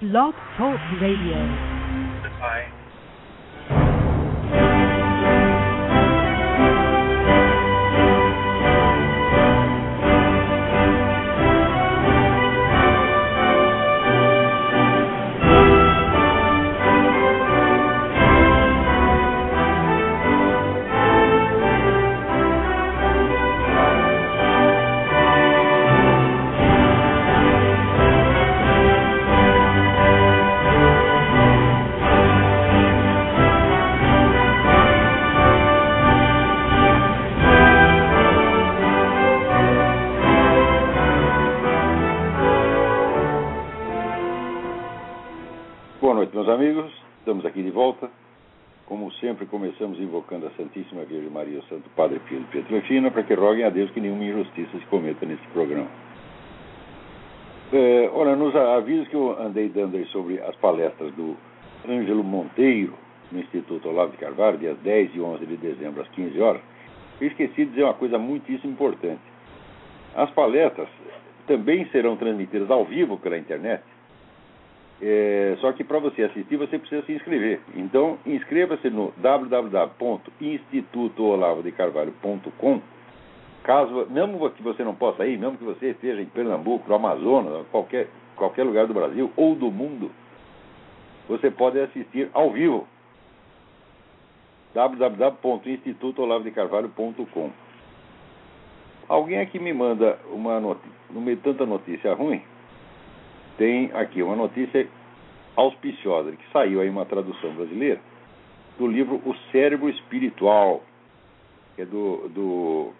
Blog Talk Radio. Volta. Como sempre, começamos invocando a Santíssima Virgem Maria, o Santo Padre Pio de Pietrelcina, para que roguem a Deus que nenhuma injustiça se cometa nesse programa. É, ora, nos avisos que eu andei dando aí sobre as palestras do Ângelo Monteiro, no Instituto Olavo de Carvalho, dias 10 e 11 de dezembro, às 15 horas, eu esqueci de dizer uma coisa muitíssimo importante. As palestras também serão transmitidas ao vivo pela internet, é, só que para você assistir você precisa se inscrever. Então inscreva-se no www.institutoolavodecarvalho.com. Caso, mesmo que você não possa ir, mesmo que você esteja em Pernambuco, no Amazonas, qualquer qualquer lugar do Brasil ou do mundo, você pode assistir ao vivo. www.institutoolavodecarvalho.com. Alguém aqui me manda uma notícia, no meio tanta notícia ruim, tem aqui uma notícia auspiciosa, que saiu aí uma tradução brasileira, do livro O Cérebro Espiritual, que é do, do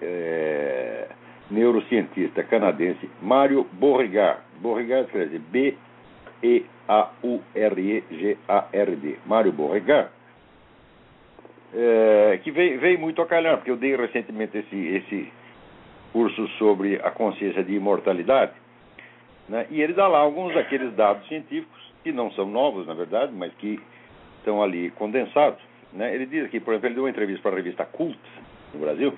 é, neurocientista canadense Mário Beauregard. Beauregard escreve B-E-A-U-R-E-G-A-R-D. Mário Beauregard. É, que veio, veio muito a calhar, porque eu dei recentemente esse, esse curso sobre a consciência de imortalidade, né? E ele dá lá alguns daqueles dados científicos, que não são novos, na verdade, mas que estão ali condensados. Né? Ele diz aqui, por exemplo, ele deu uma entrevista para a revista Cult, no Brasil,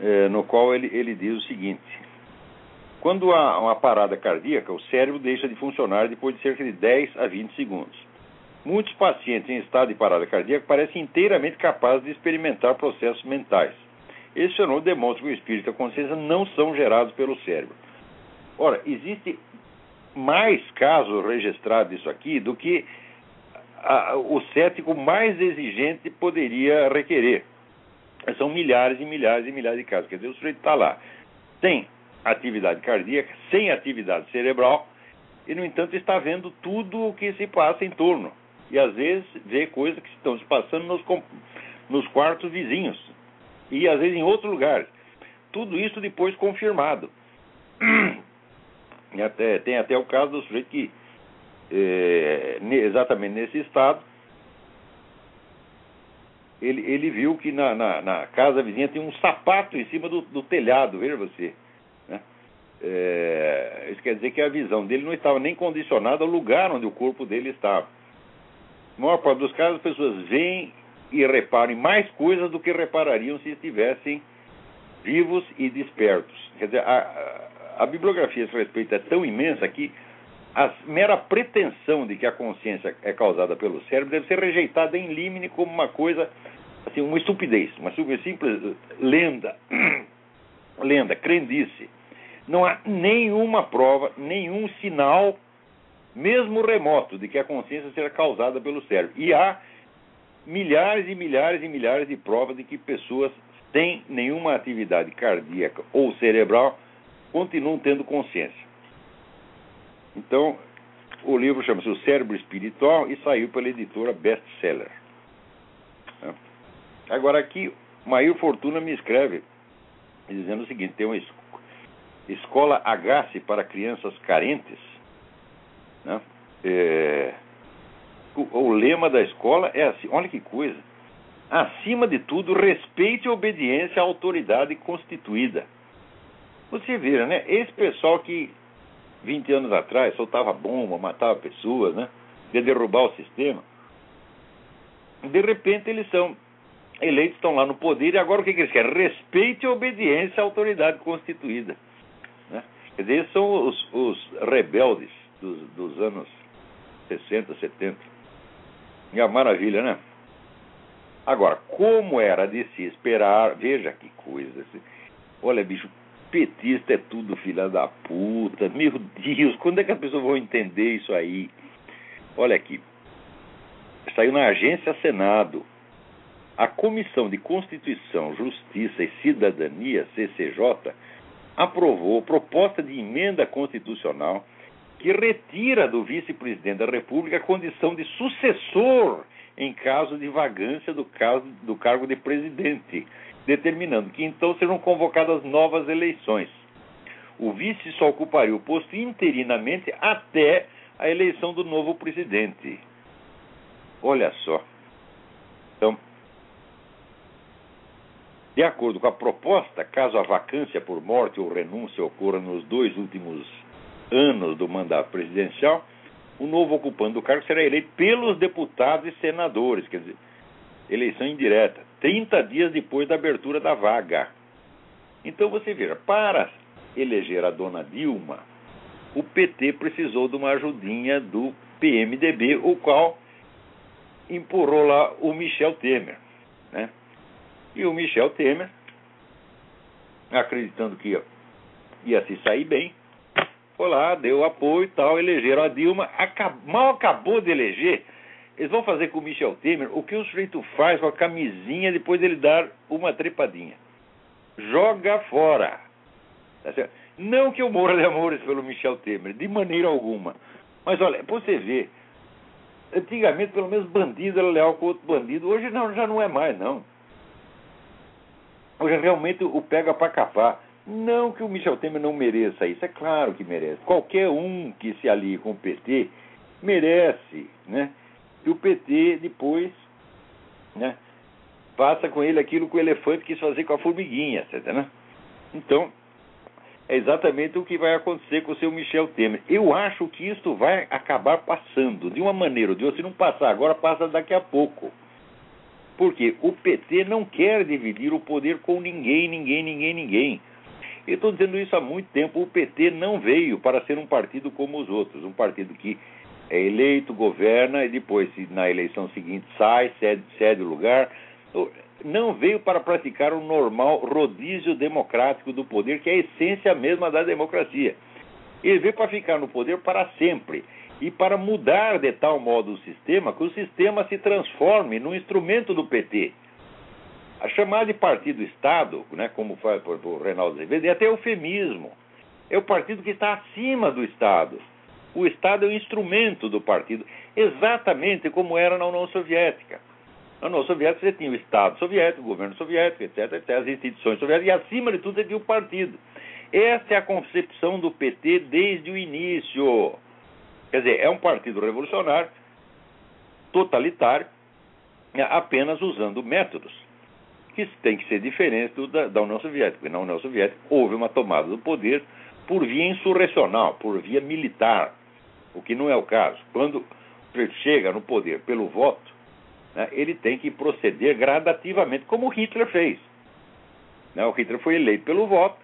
eh, no qual ele, ele diz o seguinte: quando há uma parada cardíaca, o cérebro deixa de funcionar depois de cerca de 10 a 20 segundos. Muitos pacientes em estado de parada cardíaca parecem inteiramente capazes de experimentar processos mentais. Esse fenômeno demonstra que o espírito e a consciência não são gerados pelo cérebro. Ora, existe mais casos registrados disso aqui do que a, o cético mais exigente poderia requerer. São milhares e milhares e milhares de casos. Quer dizer, o sujeito está lá, tem atividade cardíaca, sem atividade cerebral, e, no entanto, está vendo tudo o que se passa em torno. E, às vezes, vê coisas que estão se passando nos, nos quartos vizinhos. E, às vezes, em outros lugares. Tudo isso depois confirmado. Até, tem até o caso do sujeito que, é, exatamente nesse estado, ele, ele viu que na, na, na, casa vizinha tinha um sapato em cima do, do telhado, veja você. Né? É, isso quer dizer que a visão dele não estava nem condicionada ao lugar onde o corpo dele estava. Na maior parte dos casos, as pessoas veem e reparam mais coisas do que reparariam se estivessem vivos e despertos. Quer dizer, a, a bibliografia a esse respeito é tão imensa que a mera pretensão de que a consciência é causada pelo cérebro deve ser rejeitada em limine como uma coisa, assim, uma estupidez, uma simples lenda, lenda, crendice. Não há nenhuma prova, nenhum sinal, mesmo remoto, de que a consciência seja causada pelo cérebro. E há milhares e milhares e milhares de provas de que pessoas sem nenhuma atividade cardíaca ou cerebral continuam tendo consciência. Então, o livro chama-se O Cérebro Espiritual e saiu pela editora Bestseller. Né? Agora, aqui, Maír Fortuna me escreve dizendo o seguinte: tem uma escola Agasse para crianças carentes. Né? É, o, o lema da escola é assim: olha que coisa. Acima de tudo, respeite e obediência à autoridade constituída. Você vira, né? Esse pessoal que 20 anos atrás soltava bomba, matava pessoas, né? De derrubar o sistema. De repente eles são eleitos, estão lá no poder, e agora o que, que eles querem? Respeite e obediência à autoridade constituída. Né? Quer dizer, eles são os, os rebeldes dos, dos anos 60, 70. E a maravilha, né? Agora, como era de se esperar, veja que coisa. Olha, bicho, petista é tudo filha da puta. Meu Deus, quando é que as pessoas vão entender isso aí? Olha aqui. Saiu na agência Senado. A Comissão de Constituição, Justiça e Cidadania, CCJ, aprovou proposta de emenda constitucional que retira do vice-presidente da República a condição de sucessor em caso de vagância do, caso, do cargo de presidente, determinando que então sejam convocadas novas eleições. O vice só ocuparia o posto interinamente até a eleição do novo presidente. Olha só. Então, de acordo com a proposta, caso a vacância por morte ou renúncia ocorra nos dois últimos anos do mandato presidencial, o novo ocupante do cargo será eleito pelos deputados e senadores, quer dizer, eleição indireta, 30 dias depois da abertura da vaga. Então você veja, para eleger a dona Dilma, o PT precisou de uma ajudinha do PMDB, o qual empurrou lá o Michel Temer. Né? E o Michel Temer, acreditando que ia, se sair bem, foi lá, deu apoio e tal, elegeram a Dilma, mal acabou de eleger, eles vão fazer com o Michel Temer o que o sujeito faz com a camisinha depois dele dar uma trepadinha. Joga fora. Tá Não que eu morra de amores pelo Michel Temer, de maneira alguma. Mas olha, você vê, antigamente pelo menos bandido era leal com outro bandido, hoje não, já não é mais, não. Hoje realmente o pega para capar. Não que o Michel Temer não mereça isso, é claro que merece. Qualquer um que se alie com o PT merece, né? E o PT depois, né? Passa com ele aquilo que o elefante quis fazer com a formiguinha, certo, né? Então, é exatamente o que vai acontecer com o seu Michel Temer. Eu acho que isso vai acabar passando, de uma maneira ou de outra. Se não passar agora, passa daqui a pouco. Porque o PT não quer dividir o poder com ninguém, ninguém, ninguém, ninguém. Eu estou dizendo isso há muito tempo. O PT não veio para ser um partido como os outros, um partido que é eleito, governa e depois, na eleição seguinte, sai, cede, cede o lugar. Não veio para praticar o normal rodízio democrático do poder, que é a essência mesma da democracia. Ele veio para ficar no poder para sempre e para mudar de tal modo o sistema que o sistema se transforme num instrumento do PT. A chamada de partido-Estado, né, como faz o Reinaldo Azevedo, é até eufemismo. É o partido que está acima do Estado. O Estado é o instrumento do partido, exatamente como era na União Soviética. Na União Soviética você tinha o Estado soviético, o governo soviético, etc, etc, as instituições soviéticas, e acima de tudo você tinha o partido. Essa é a concepção do PT desde o início. Quer dizer, é um partido revolucionário, totalitário, apenas usando métodos que têm que ser diferentes do da, da União Soviética. Porque na União Soviética houve uma tomada do poder por via insurrecional, por via militar, o que não é o caso. Quando chega no poder pelo voto, né, ele tem que proceder gradativamente, como Hitler fez. Né, o Hitler foi eleito pelo voto,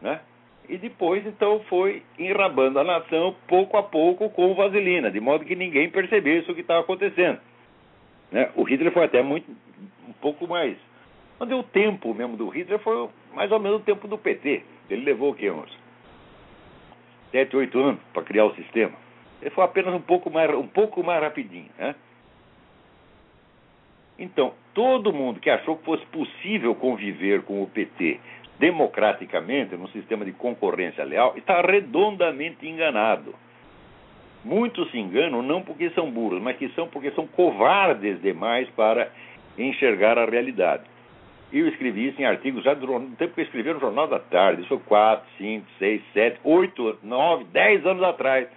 né, e depois então foi enrabando a nação pouco a pouco com vaselina, de modo que ninguém percebesse o que estava acontecendo. Né? O Hitler foi até muito um pouco mais. Mas o tempo mesmo do Hitler foi mais ou menos o tempo do PT. Ele levou o quê? Uns sete, oito anos para criar o sistema. Foi apenas um pouco mais, um pouco mais rapidinho. Né? Então, todo mundo que achou que fosse possível conviver com o PT democraticamente, num sistema de concorrência leal, está redondamente enganado. Muitos se enganam não porque são burros, mas que são porque são covardes demais para enxergar a realidade. Eu escrevi isso em artigos já do tempo que eu escrevi no Jornal da Tarde, isso foi 4, 5, 6, 7, 8, 9, 10 anos atrás.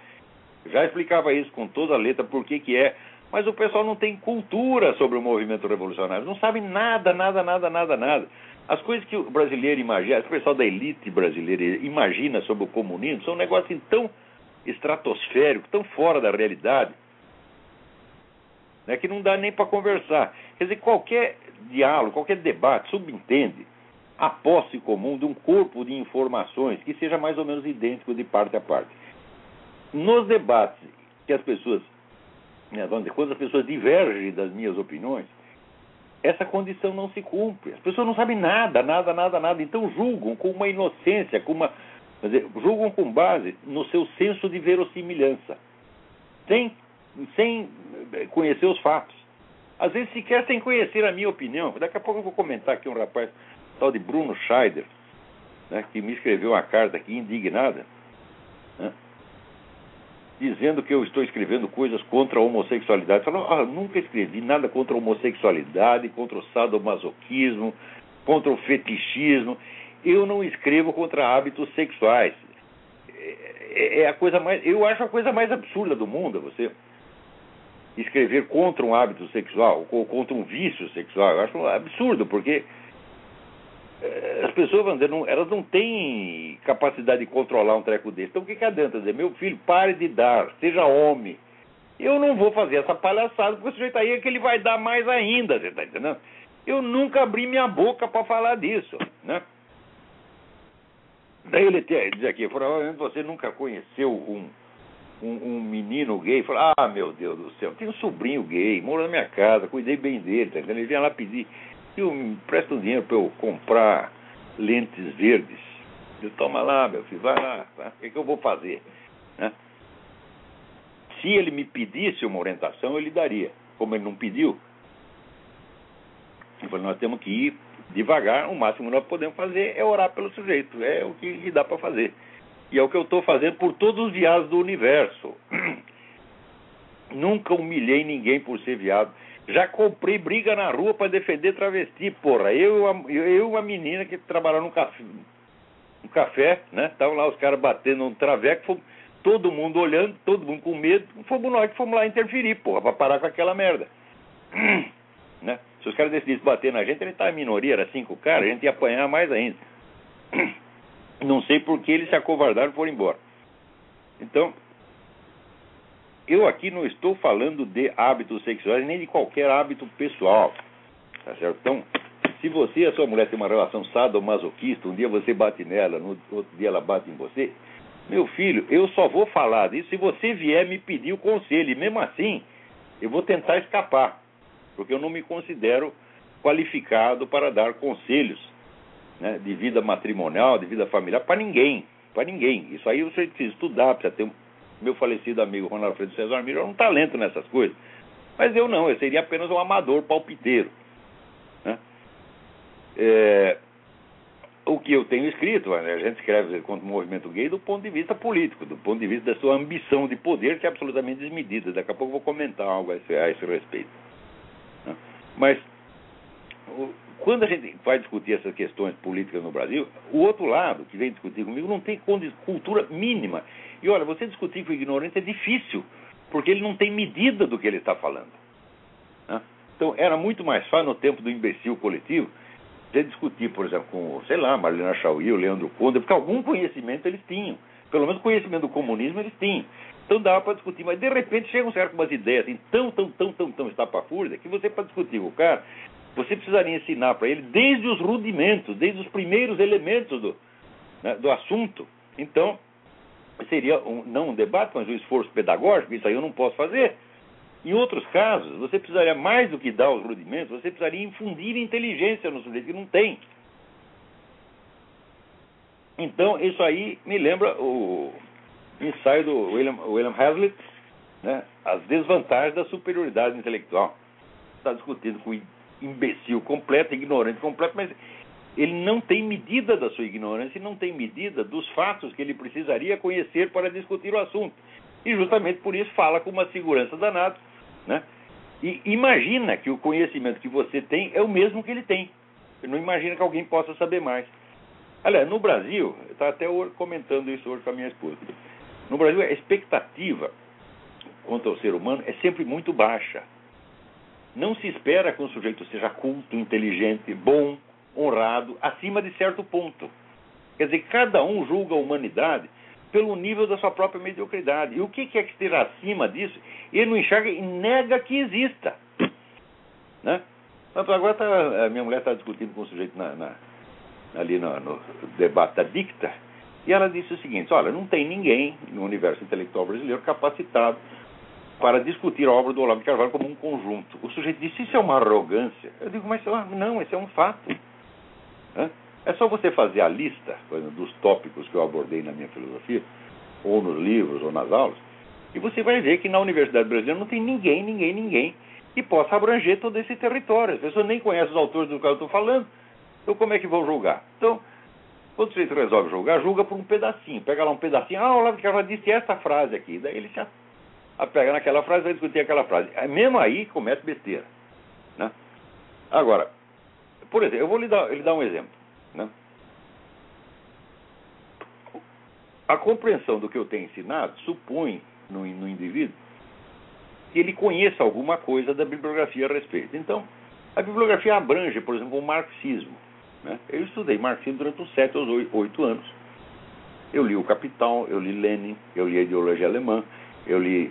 Já explicava isso com toda a letra, por que que é, mas o pessoal não tem cultura sobre o movimento revolucionário, não sabe nada, nada, nada, nada, nada. As coisas que o brasileiro imagina, o pessoal da elite brasileira imagina sobre o comunismo, são um negócio assim tão estratosférico, tão fora da realidade, né, que não dá nem para conversar. Quer dizer, qualquer diálogo, qualquer debate subentende a posse comum de um corpo de informações que seja mais ou menos idêntico de parte a parte. Nos debates que as pessoas, né, quando as pessoas divergem das minhas opiniões, essa condição não se cumpre. As pessoas não sabem nada, nada, nada, nada. Então julgam com uma inocência, com uma. Dizer, julgam com base no seu senso de verossimilhança, sem, sem conhecer os fatos. Às vezes sequer sem conhecer a minha opinião. Daqui a pouco eu vou comentar aqui um rapaz, tal de Bruno Scheider, né, que me escreveu uma carta aqui indignada, né, dizendo que eu estou escrevendo coisas contra a homossexualidade. Falou, ah, nunca escrevi nada contra a homossexualidade, contra o sadomasoquismo, contra o fetichismo. Eu não escrevo contra hábitos sexuais. É, é a coisa mais, eu acho a coisa mais absurda do mundo, você escrever contra um hábito sexual ou contra um vício sexual. Eu acho absurdo, porque as pessoas, vão dizer, não, elas não têm capacidade de controlar um treco desse. Então o que, que adianta dizer, meu filho, pare de dar, seja homem. Eu não vou fazer essa palhaçada, porque o sujeito aí é que ele vai dar mais ainda, você está entendendo? Eu nunca abri minha boca para falar disso, né? Daí ele diz aqui, provavelmente você nunca conheceu um, um, um, menino gay, falou, ah, meu Deus do céu, tem um sobrinho gay, mora na minha casa, cuidei bem dele, tá entendendo? Ele vinha lá pedir eu me presta um dinheiro para eu comprar lentes verdes. Eu toma lá, meu filho, vai lá, tá? o que, é que eu vou fazer? Né? Se ele me pedisse uma orientação, ele daria. Como ele não pediu, eu falei, nós temos que ir devagar, o máximo que nós podemos fazer é orar pelo sujeito, é o que dá para fazer. E é o que eu estou fazendo por todos os viados do universo. Nunca humilhei ninguém por ser viado. Já comprei briga na rua para defender travesti, porra. Eu e uma menina que trabalhava num café, um café né? Estavam lá os caras batendo um traveco, fomos, todo mundo olhando, todo mundo com medo. Fomos nós que fomos lá interferir, porra, para parar com aquela merda. né? Se os caras decidissem bater na gente, ele estava em minoria, era cinco caras, a gente ia apanhar mais ainda. Não sei por que eles se acovardaram e foram embora. Então, eu aqui não estou falando de hábitos sexuais nem de qualquer hábito pessoal. Tá certo? Então, se você e a sua mulher têm uma relação sadomasoquista, um dia você bate nela, no outro dia ela bate em você, meu filho, eu só vou falar disso se você vier me pedir o conselho. E mesmo assim, eu vou tentar escapar, porque eu não me considero qualificado para dar conselhos né, de vida matrimonial, de vida familiar, para ninguém. Para ninguém. Isso aí você precisa estudar, precisa ter meu falecido amigo Ronaldo Alfredo César Miro é um talento nessas coisas. Mas eu não, eu seria apenas um amador palpiteiro. Né? É, o que eu tenho escrito, né, a gente escreve contra o movimento gay do ponto de vista político, do ponto de vista da sua ambição de poder, que é absolutamente desmedida. Daqui a pouco eu vou comentar algo a esse, a esse respeito. Né? Mas quando a gente vai discutir essas questões políticas no Brasil, o outro lado que vem discutir comigo não tem cultura mínima. E olha, você discutir com o ignorante é difícil, porque ele não tem medida do que ele está falando. Né? Então, era muito mais fácil no tempo do imbecil coletivo você discutir, por exemplo, com, sei lá, Marlena Chauí, o Leandro Conde, porque algum conhecimento eles tinham. Pelo menos conhecimento do comunismo eles tinham. Então dava para discutir, mas de repente chegam certo umas ideias assim, tão, tão, tão, tão, tão estapafúrdias, que você, para discutir com o cara, você precisaria ensinar para ele desde os rudimentos, desde os primeiros elementos do, né, do assunto. Então, seria um, não um debate, mas um esforço pedagógico, isso aí eu não posso fazer. Em outros casos, você precisaria mais do que dar os rudimentos, você precisaria infundir inteligência no sujeito que não tem. Então, isso aí me lembra o ensaio do William, William Hazlitt, né, as desvantagens da superioridade intelectual. Está discutindo com imbecil completo, ignorante completo, mas ele não tem medida da sua ignorância e não tem medida dos fatos que ele precisaria conhecer para discutir o assunto. E justamente por isso fala com uma segurança danada, né? E imagina que o conhecimento que você tem é o mesmo que ele tem. Você não imagina que alguém possa saber mais. Aliás, no Brasil, eu estava até comentando isso hoje com a minha esposa. No Brasil, a expectativa quanto ao ser humano é sempre muito baixa. Não se espera que um sujeito seja culto, inteligente, bom, honrado acima de certo ponto. Quer dizer, cada um julga a humanidade pelo nível da sua própria mediocridade. E o que é que esteja acima disso, ele não enxerga e nega que exista. Né? Agora tá, a minha mulher está discutindo com o sujeito na, na, ali no, no, debate da dicta, E ela disse o seguinte: olha, não tem ninguém no universo intelectual brasileiro capacitado para discutir a obra do Olavo de Carvalho como um conjunto. O sujeito disse: isso é uma arrogância. Eu digo: mas não, isso é um fato. É só você fazer a lista exemplo, dos tópicos que eu abordei na minha filosofia, ou nos livros, ou nas aulas, e você vai ver que na Universidade Brasileira não tem ninguém, ninguém, ninguém que possa abranger todo esse território. As pessoas nem conhecem os autores do que eu estou falando. Então, como é que vão julgar? Então, quando sujeito resolve julgar, julga por um pedacinho. Pega lá um pedacinho. Ah, o Olavo de Carvalho disse essa frase aqui. Daí ele se apega naquela frase vai discutir aquela frase. Mesmo aí começa besteira. Né? Agora, por exemplo, eu vou lhe dar, lhe dar um exemplo. Né? A compreensão do que eu tenho ensinado supõe no, no indivíduo que ele conheça alguma coisa da bibliografia a respeito. Então, a bibliografia abrange, por exemplo, o marxismo. Né? Eu estudei marxismo durante uns sete ou oito anos. Eu li o Capital, eu li Lenin, eu li a ideologia alemã, eu li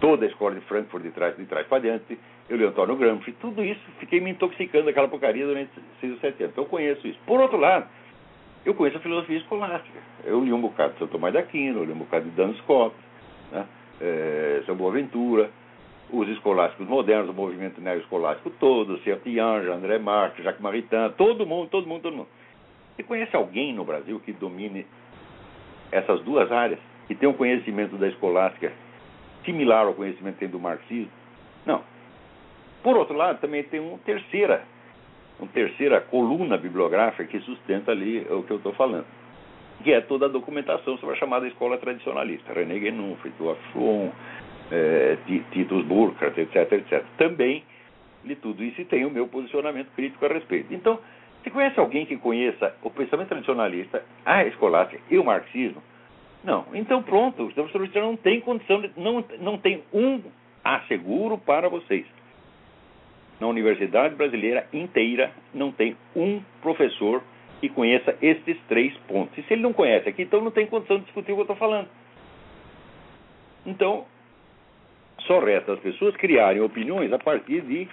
toda a escola de Frankfurt de trás, de trás para diante, eu li Antônio Gramsci, tudo isso, fiquei me intoxicando daquela porcaria durante seis ou sete anos. Então eu conheço isso. Por outro lado, eu conheço a filosofia escolástica. Eu li um bocado de São Tomás da Aquino, eu li um bocado de Dan Scott, né? é, São Boaventura, os escolásticos modernos, o movimento neo-escolástico todo, Sertiange, André Marques, Jacques Maritain, todo mundo, todo mundo, todo mundo. Você conhece alguém no Brasil que domine essas duas áreas? Que tem um conhecimento da escolástica similar ao conhecimento que tem do marxismo? Não. Por outro lado, também tem uma terceira, uma terceira coluna bibliográfica que sustenta ali o que eu estou falando, que é toda a documentação sobre a chamada escola tradicionalista. René Guénon, Fritjof Schwon, é, Titus Burkhardt, etc, etc. Também li tudo isso e tem o meu posicionamento crítico a respeito. Então, você conhece alguém que conheça o pensamento tradicionalista, a escolástica e o marxismo? Não. Então, pronto, o professor não tem condição, de, não, não tem um asseguro para vocês na universidade brasileira inteira não tem um professor que conheça esses três pontos. E se ele não conhece aqui, então não tem condição de discutir o que eu estou falando. Então, só resta as pessoas criarem opiniões a partir de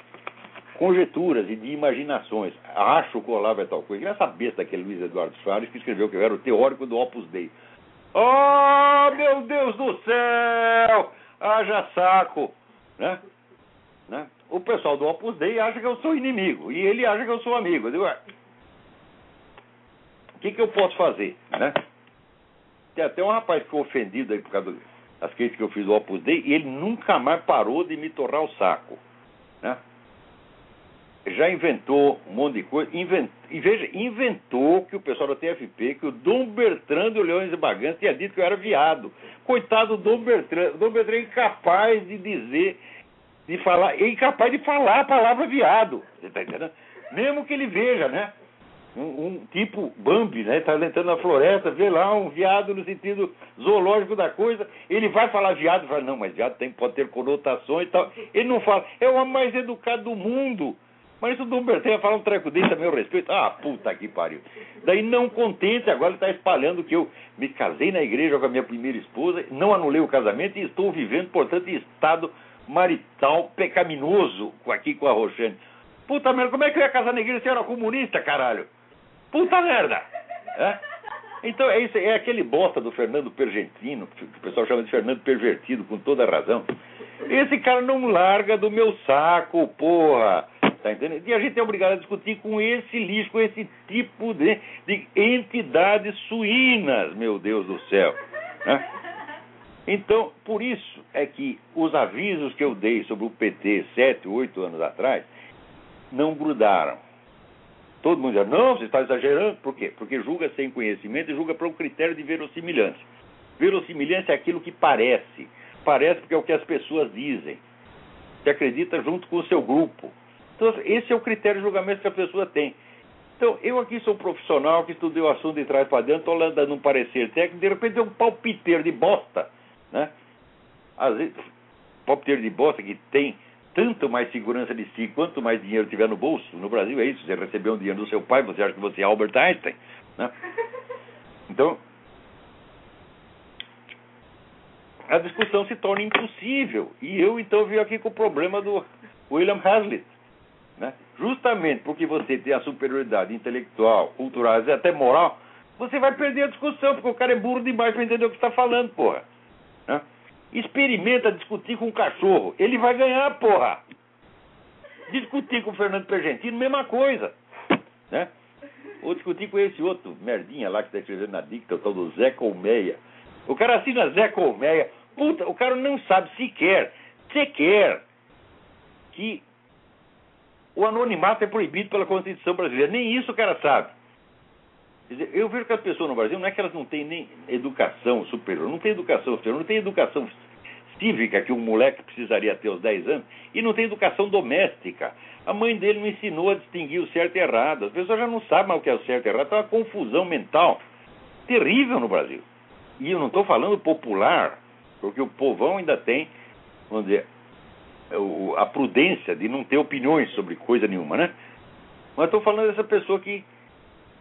conjecturas e de imaginações. Acho que o Olavo é tal coisa. Essa besta aquele Luiz Eduardo Soares que escreveu que eu era o teórico do Opus Dei. Oh, meu Deus do céu! Haja saco! Né? Né? O pessoal do Opus Dei acha que eu sou inimigo e ele acha que eu sou amigo. Eu o que, que eu posso fazer? Né? Tem até um rapaz que ficou ofendido aí por causa das críticas que eu fiz do Opus Dei e ele nunca mais parou de me torrar o saco. Né? Já inventou um monte de coisa. Invent, e veja, inventou que o pessoal da TFP, que o Dom Bertrand de Leões e Bagantes tinha dito que eu era viado. Coitado do Dom Bertrand. O Dom Bertrand é incapaz de dizer de falar, é incapaz de falar a palavra viado. Você está entendendo? Mesmo que ele veja, né? Um, um, tipo Bambi, né? Está entrando na floresta, vê lá um viado no sentido zoológico da coisa, ele vai falar viado, fala, não, mas viado tem, pode ter conotações e tal. Ele não fala, é o homem mais educado do mundo. Mas isso o Dom Bertê ia falar um treco desse a meu respeito. Ah, puta que pariu. Daí, não contente, agora ele está espalhando que eu me casei na igreja com a minha primeira esposa, não anulei o casamento e estou vivendo, portanto, em estado marital pecaminoso aqui com a Roxane. Puta merda, como é que eu ia casar na igreja se eu era comunista, caralho? Puta merda! É? Então é isso, é aquele bosta do Fernando Pergentino, que o pessoal chama de Fernando Pervertido, com toda razão. Esse cara não larga do meu saco, porra! Tá entendendo? E a gente é obrigado a discutir com esse lixo, com esse tipo de, de entidades suínas, meu Deus do céu. Né? Então, por isso é que os avisos que eu dei sobre o PT sete, oito anos atrás não grudaram. Todo mundo diz, não, você está exagerando. Por quê? Porque julga sem conhecimento e julga por um critério de verossimilhança. Verossimilhança é aquilo que parece. Parece porque é o que as pessoas dizem. Você acredita junto com o seu grupo. Então, esse é o critério de julgamento que a pessoa tem. Então, eu aqui sou um profissional que estudei o assunto de trás para dentro, estou dando um parecer técnico, de repente tem um palpiteiro de bosta né? Às vezes, palpiteiro de bosta que tem tanto mais segurança de si quanto mais dinheiro tiver no bolso. No Brasil é isso. Você recebeu um dinheiro do seu pai, você acha que você é Albert Einstein. Né? Então, a discussão se torna impossível. E eu então venho aqui com o problema do William Hazlitt. Né? Justamente porque você tem a superioridade intelectual, cultural e até moral você vai perder a discussão, porque o cara é burro demais para entender o que está falando, porra. Né? Experimenta discutir com um cachorro, ele vai ganhar, porra. Discutir com o Fernando Pergentino, mesma coisa. Né? Ou discutir com esse outro merdinha lá que está escrevendo na dicta, o tal do Zé Colmeia. O cara assina Zé Colmeia. Puta, o cara não sabe sequer, sequer, que o anonimato é proibido pela Constituição brasileira. Nem isso o cara sabe. Dizer, eu vejo que as pessoas no Brasil não é que elas não têm nem educação superior, não tem educação superior, não tem educação cívica que um moleque precisaria ter aos 10 anos, e não tem educação doméstica. A mãe dele não ensinou a distinguir o certo e errado. As pessoas já não sabem mais o que é o certo e errado. Está uma confusão mental terrível no Brasil. E eu não estou falando popular, porque o povão ainda tem, vamos dizer, a prudência de não ter opiniões sobre coisa nenhuma, né? Mas estou falando dessa pessoa que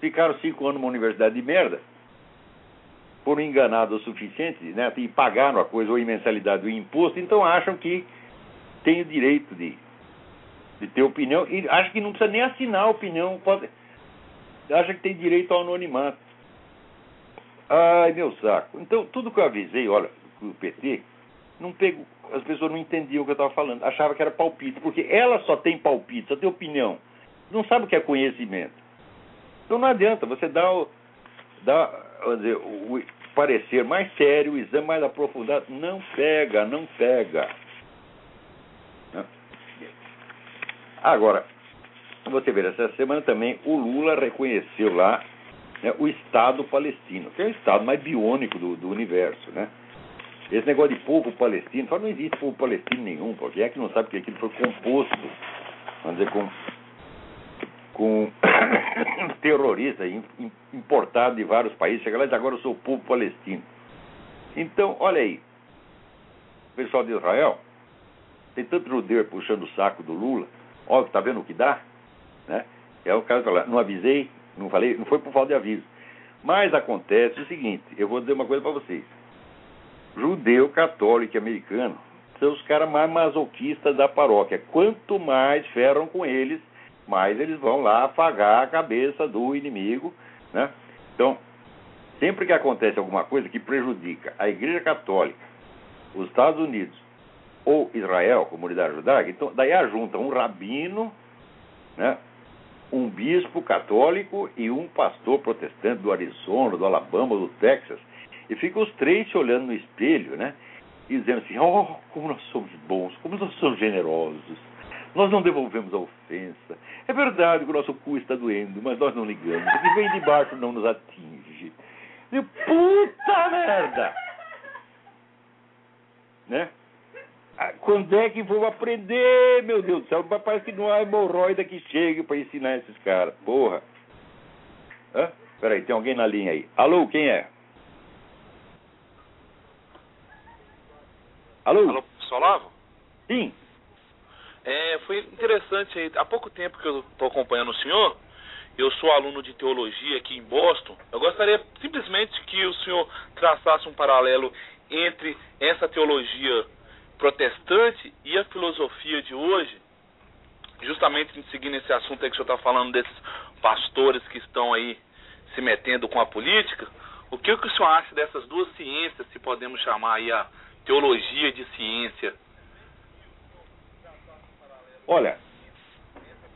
ficaram cinco anos numa universidade de merda, foram enganados o suficiente, né? E pagaram a coisa ou em mensalidade ou imposto, então acham que tem o direito de, de ter opinião e acham que não precisa nem assinar a opinião, pode, acha que tem direito ao anonimato. Ai, meu saco. Então, tudo que eu avisei, olha, o PT, não pego, as pessoas não entendiam o que eu estava falando, achavam que era palpite, porque ela só tem palpite, só tem opinião, não sabe o que é conhecimento. Então não adianta, você dá o, dá, dizer, o parecer mais sério, o exame mais aprofundado, não pega, não pega. Né? Agora, você vê, essa semana também o Lula reconheceu lá né, o Estado palestino, que é o Estado mais biônico do, do universo, né? Esse negócio de povo palestino, fala, não existe povo palestino nenhum, porque é que não sabe que aquilo foi composto, vamos dizer, com com terrorista importado de vários países. Chega lá e diz, agora eu sou o povo palestino. Então, olha aí, o pessoal de Israel tem tanto judeu puxando o saco do Lula, olha, tá vendo o que dá? Né? É o caso lá, não avisei, não falei, não foi por falta de aviso. Mas acontece o seguinte, eu vou dizer uma coisa para vocês. Judeu, católico e americano são os caras mais masoquistas da paróquia. Quanto mais ferram com eles, mas eles vão lá afagar a cabeça do inimigo, né? Então, sempre que acontece alguma coisa que prejudica a Igreja Católica, os Estados Unidos ou Israel, comunidade judaica, então daí ajunta um rabino, né? um bispo católico e um pastor protestante do Arizona, do Alabama, do Texas, e ficam os três se olhando no espelho, né? Dizendo assim, oh, como nós somos bons, como nós somos generosos, nós não devolvemos a ofensa. É verdade que o nosso cu está doendo, mas nós não ligamos. O que vem de baixo não nos atinge. E, puta merda! Né? Ah, quando é que vou aprender, meu Deus do céu? Parece que não há hemorroida que chegue para ensinar esses caras. Porra. Hã? Peraí, tem alguém na linha aí. Alô, quem é? Alô? Alô, Solavo? Sim. É, foi interessante aí. Há pouco tempo que eu estou acompanhando o senhor, eu sou aluno de teologia aqui em Boston. Eu gostaria simplesmente que o senhor traçasse um paralelo entre essa teologia protestante e a filosofia de hoje, justamente seguindo esse assunto aí que o senhor está falando desses pastores que estão aí se metendo com a política. O que, que o senhor acha dessas duas ciências, se podemos chamar aí a teologia de ciência? Olha,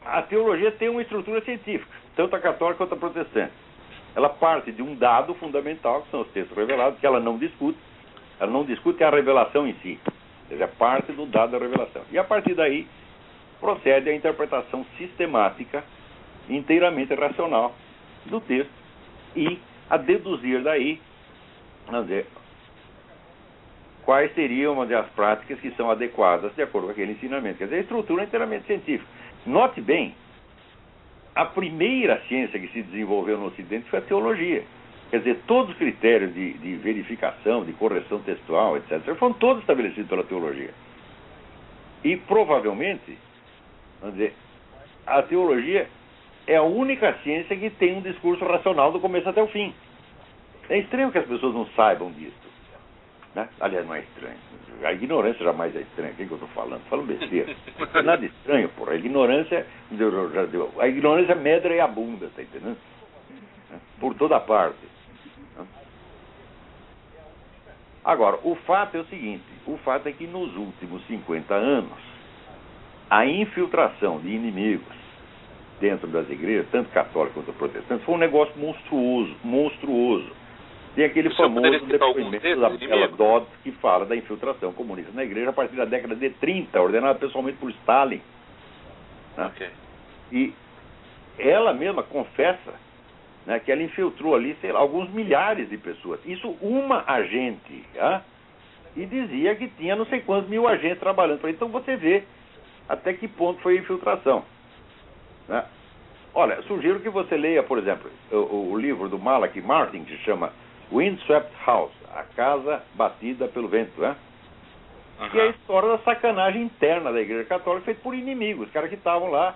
a teologia tem uma estrutura científica, tanto a católica quanto a protestante. Ela parte de um dado fundamental, que são os textos revelados, que ela não discute. Ela não discute a revelação em si. Ou seja, parte do dado da revelação. E a partir daí, procede a interpretação sistemática, inteiramente racional do texto e a deduzir daí, dizer, quais seriam das práticas que são adequadas de acordo com aquele ensinamento. Quer dizer, a estrutura é inteiramente científica. Note bem, a primeira ciência que se desenvolveu no Ocidente foi a teologia. Quer dizer, todos os critérios de, de verificação, de correção textual, etc., foram todos estabelecidos pela teologia. E provavelmente, vamos dizer, a teologia é a única ciência que tem um discurso racional do começo até o fim. É estranho que as pessoas não saibam disso. Né? Aliás, não é estranho. A ignorância jamais é estranha. O que, é que eu estou falando? Falando besteira. Nada estranho, porra. A ignorância. A ignorância é medra e abunda, tá entendendo? Né? Por toda parte. Né? Agora, o fato é o seguinte: o fato é que nos últimos 50 anos, a infiltração de inimigos dentro das igrejas, tanto católicas quanto protestantes, foi um negócio monstruoso, monstruoso. Tem aquele O famoso depoimento da Bela inimigos? Dodd que fala da infiltração comunista na igreja a partir da década de 30, ordenada pessoalmente por Stalin. né? Ok. E ela mesma confessa né, que ela infiltrou ali, sei lá, alguns milhares de pessoas. Isso uma agente. ah, E dizia que tinha não sei quantos mil agentes trabalhando. para Então você vê até que ponto foi a infiltração. né? Olha, sugiro que você leia, por exemplo, o, o livro do Malak Martin, que chama Windswept House, A Casa Batida pelo Vento, né? que é a história da sacanagem interna da Igreja Católica feita por inimigos, os caras que estavam lá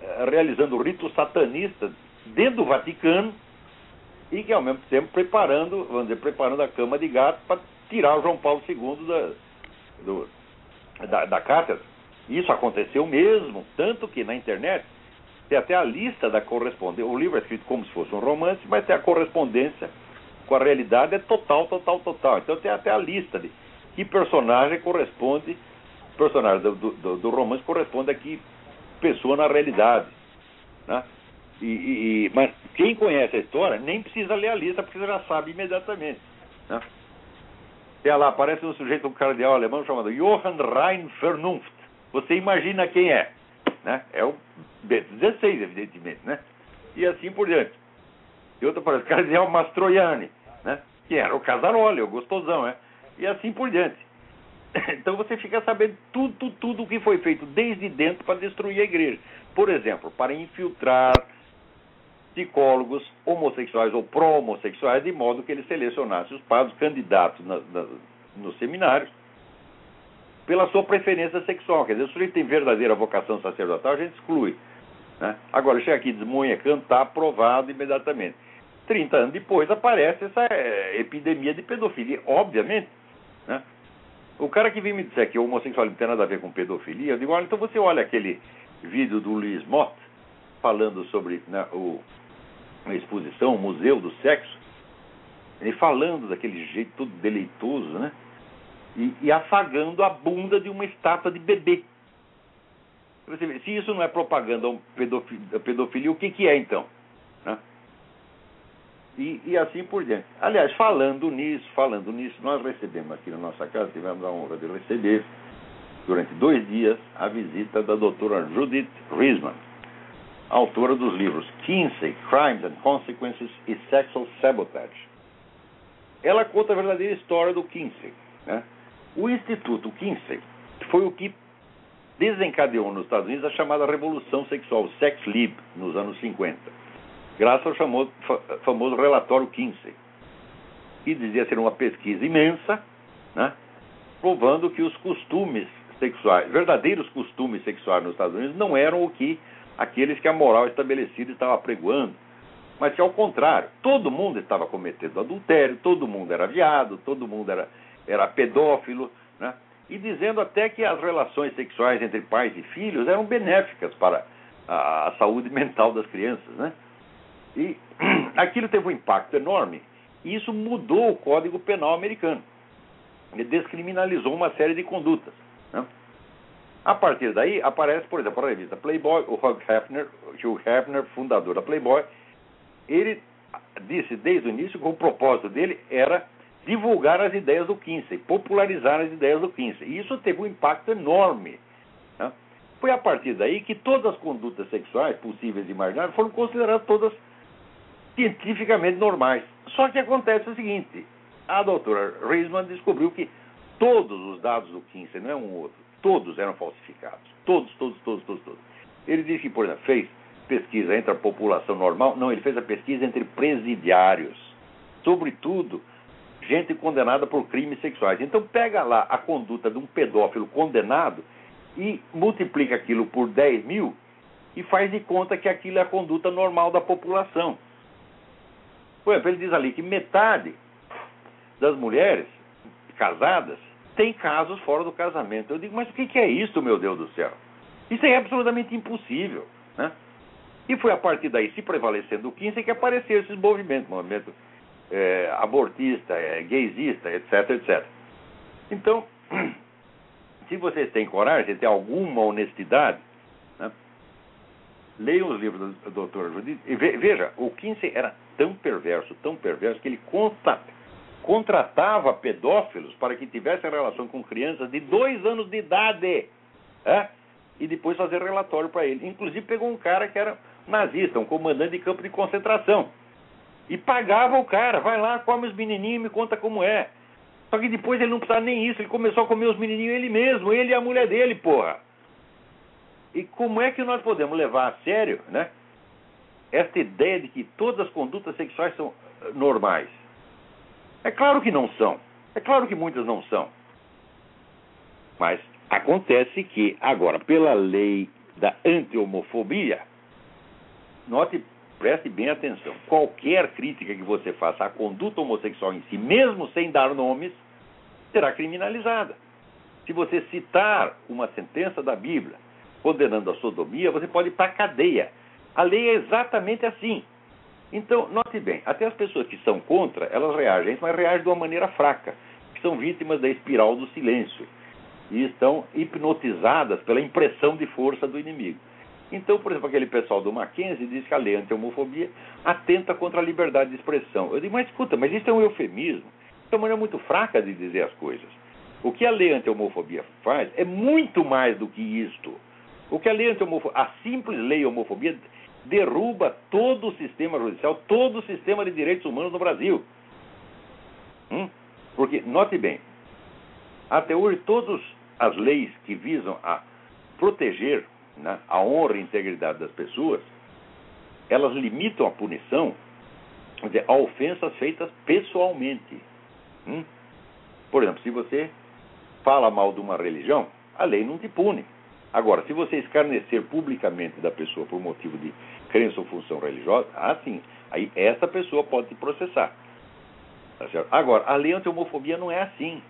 eh, realizando ritos satanistas dentro do Vaticano e que ao mesmo tempo preparando, vamos dizer, preparando a cama de gato para tirar o João Paulo II da, do- da, da cátedra. Isso aconteceu mesmo, tanto que na internet tem até a lista da correspondência. O livro é escrito como se fosse um romance, mas tem a correspondência com a realidade é total, total, total. Então tem até a lista de que personagem corresponde, personagem do, do, do romance corresponde a que pessoa na realidade. Né? E, e- e- mas quem conhece a história nem precisa ler a lista, porque você já sabe imediatamente. Né? Tem lá, aparece um sujeito, um cardeal alemão chamado Johann Rein Vernunft. Você imagina quem é? Né? É o Bento XVI, evidentemente. Né? E assim por diante. E outro aparece cardeal Mastroianni, né? que era o Casaroli, o gostosão. Né? E assim por diante. Então você fica sabendo tudo, tudo, o que foi feito desde dentro para destruir a igreja. Por exemplo, para infiltrar psicólogos homossexuais ou pró-homossexuais, de modo que eles selecionassem os padres candidatos na- na- nos seminários pela sua preferência sexual. Quer dizer, se sujeito tem verdadeira vocação sacerdotal, a gente exclui. né? Agora, chega aqui, desmunha, cantar, aprovado imediatamente. 30 anos depois aparece essa eh, epidemia de pedofilia, obviamente. Né? O cara que vem me dizer que o não tem nada a ver com pedofilia, eu digo, olha, então você olha aquele vídeo do Luiz Mott falando sobre né, o, a exposição, o Museu do Sexo, ele falando daquele jeito todo deleitoso, né? E, e afagando a bunda de uma estátua de bebê. Você vê, se isso não é propaganda pedofilia, pedofilia, o que, que é então? Né? E, e assim por diante. Aliás, falando nisso, falando nisso, nós recebemos aqui na nossa casa, tivemos a honra de receber, durante dois dias, a visita da doutora Judith Riesman, autora dos livros Kinsey, Crimes and Consequences e Sexual Sabotage. Ela conta a verdadeira história do Kinsey. Né? O Instituto Kinsey foi o que desencadeou nos Estados Unidos a chamada Revolução Sexual, o Sex Lib, nos anos 50 graças ao famoso, fa- famoso relatório Kinsey, que dizia ser uma pesquisa imensa, né, provando que os costumes sexuais, verdadeiros costumes sexuais nos Estados Unidos, não eram o que aqueles que a moral estabelecida estava pregoando, mas que, ao contrário, todo mundo estava cometendo adultério, todo mundo era viado, todo mundo era, era pedófilo, né, e dizendo até que as relações sexuais entre pais e filhos eram benéficas para a, a saúde mental das crianças, né? E aquilo teve um impacto enorme. E isso mudou o Código Penal americano. Ele descriminalizou uma série de condutas. né? A partir daí, aparece, por exemplo, a revista Playboy, o Hugh Hefner, Hugh Hefner, fundador da Playboy, ele disse desde o início que o propósito dele era divulgar as ideias do Kinsey, popularizar as ideias do Kinsey. E isso teve um impacto enorme. né? Foi a partir daí que todas as condutas sexuais possíveis e imagináveis foram consideradas todas cientificamente normais. Só que acontece o seguinte: a doutora Reisman descobriu que todos os dados do Kinsey, não é um ou outro, todos eram falsificados. Todos, todos, todos, todos, todos. Ele disse que, por exemplo, fez pesquisa entre a população normal. Não, ele fez a pesquisa entre presidiários. Sobretudo, gente condenada por crimes sexuais. Então, pega lá a conduta de um pedófilo condenado e multiplica aquilo por 10 mil e faz de conta que aquilo é a conduta normal da população. Por exemplo, ele diz ali que metade das mulheres casadas tem casos fora do casamento. Eu digo, mas o que é isso, meu Deus do céu? Isso é absolutamente impossível. Né? E foi a partir daí, se prevalecendo o 15, que apareceram esses movimentos, movimento é, abortista, é, gaysista, etc, etc. Então, se vocês têm coragem, se têm alguma honestidade, né, leiam os livros do doutor Judith e ve, veja, o Kinsey era tão perverso, tão perverso, que ele conta, contratava pedófilos para que tivessem relação com crianças de dois anos de idade. É? E depois fazer relatório para ele. Inclusive pegou um cara que era nazista, um comandante de campo de concentração. E pagava o cara, vai lá, come os menininhos e me conta como é. Só que depois ele não precisava nem isso, ele começou a comer os menininhos ele mesmo, ele e a mulher dele, porra. E como é que nós podemos levar a sério, né? Esta ideia de que todas as condutas sexuais são eh, normais. É claro que não são. É claro que muitas não são. Mas acontece que, agora, pela lei da anti-homofobia, note preste bem atenção. Qualquer crítica que você faça à conduta homossexual em si, mesmo sem dar nomes, será criminalizada. Se você citar uma sentença da Bíblia condenando a sodomia, você pode ir para a cadeia. A lei é exatamente assim. Então, note bem, até as pessoas que são contra, elas reagem, mas reagem de uma maneira fraca, que são vítimas da espiral do silêncio e estão hipnotizadas pela impressão de força do inimigo. Então, por exemplo, aquele pessoal do Mackenzie diz que a lei anti-homofobia atenta contra a liberdade de expressão. Eu digo, mas escuta, mas isso é um eufemismo. Isso é uma maneira muito fraca de dizer as coisas. O que a lei anti-homofobia faz é muito mais do que isto. O que a lei anti-homofobia, a simples lei homofobia derruba todo o sistema judicial, todo o sistema de direitos humanos no Brasil. Hum? Porque, note bem, até hoje todas as leis que visam a proteger né, a honra e integridade das pessoas, elas limitam a punição a ofensas feitas pessoalmente. Hum? Por exemplo, se você fala mal de uma religião, a lei não te pune. Agora, se você escarnecer publicamente da pessoa por motivo de crença ou função religiosa, ah, sim, aí essa pessoa pode te processar. Tá Agora, a lei anti-homofobia não é assim.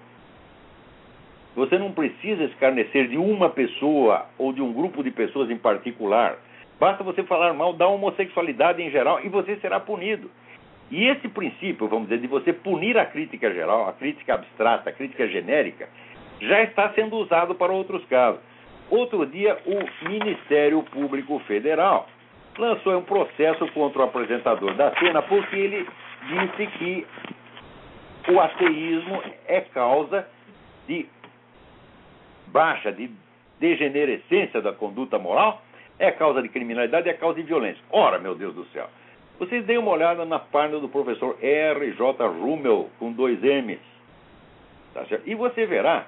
Você não precisa escarnecer de uma pessoa ou de um grupo de pessoas em particular. Basta você falar mal da homossexualidade em geral e você será punido. E esse princípio, vamos dizer, de você punir a crítica geral, a crítica abstrata, a crítica genérica, já está sendo usado para outros casos. Outro dia, o Ministério Público Federal lançou um processo contra o apresentador da cena porque ele disse que o ateísmo é causa de baixa, de degenerescência da conduta moral, é causa de criminalidade, é causa de violência. Ora, meu Deus do céu. Vocês deem uma olhada na página do professor R.J. Rummel, com dois M's. Tá? E você verá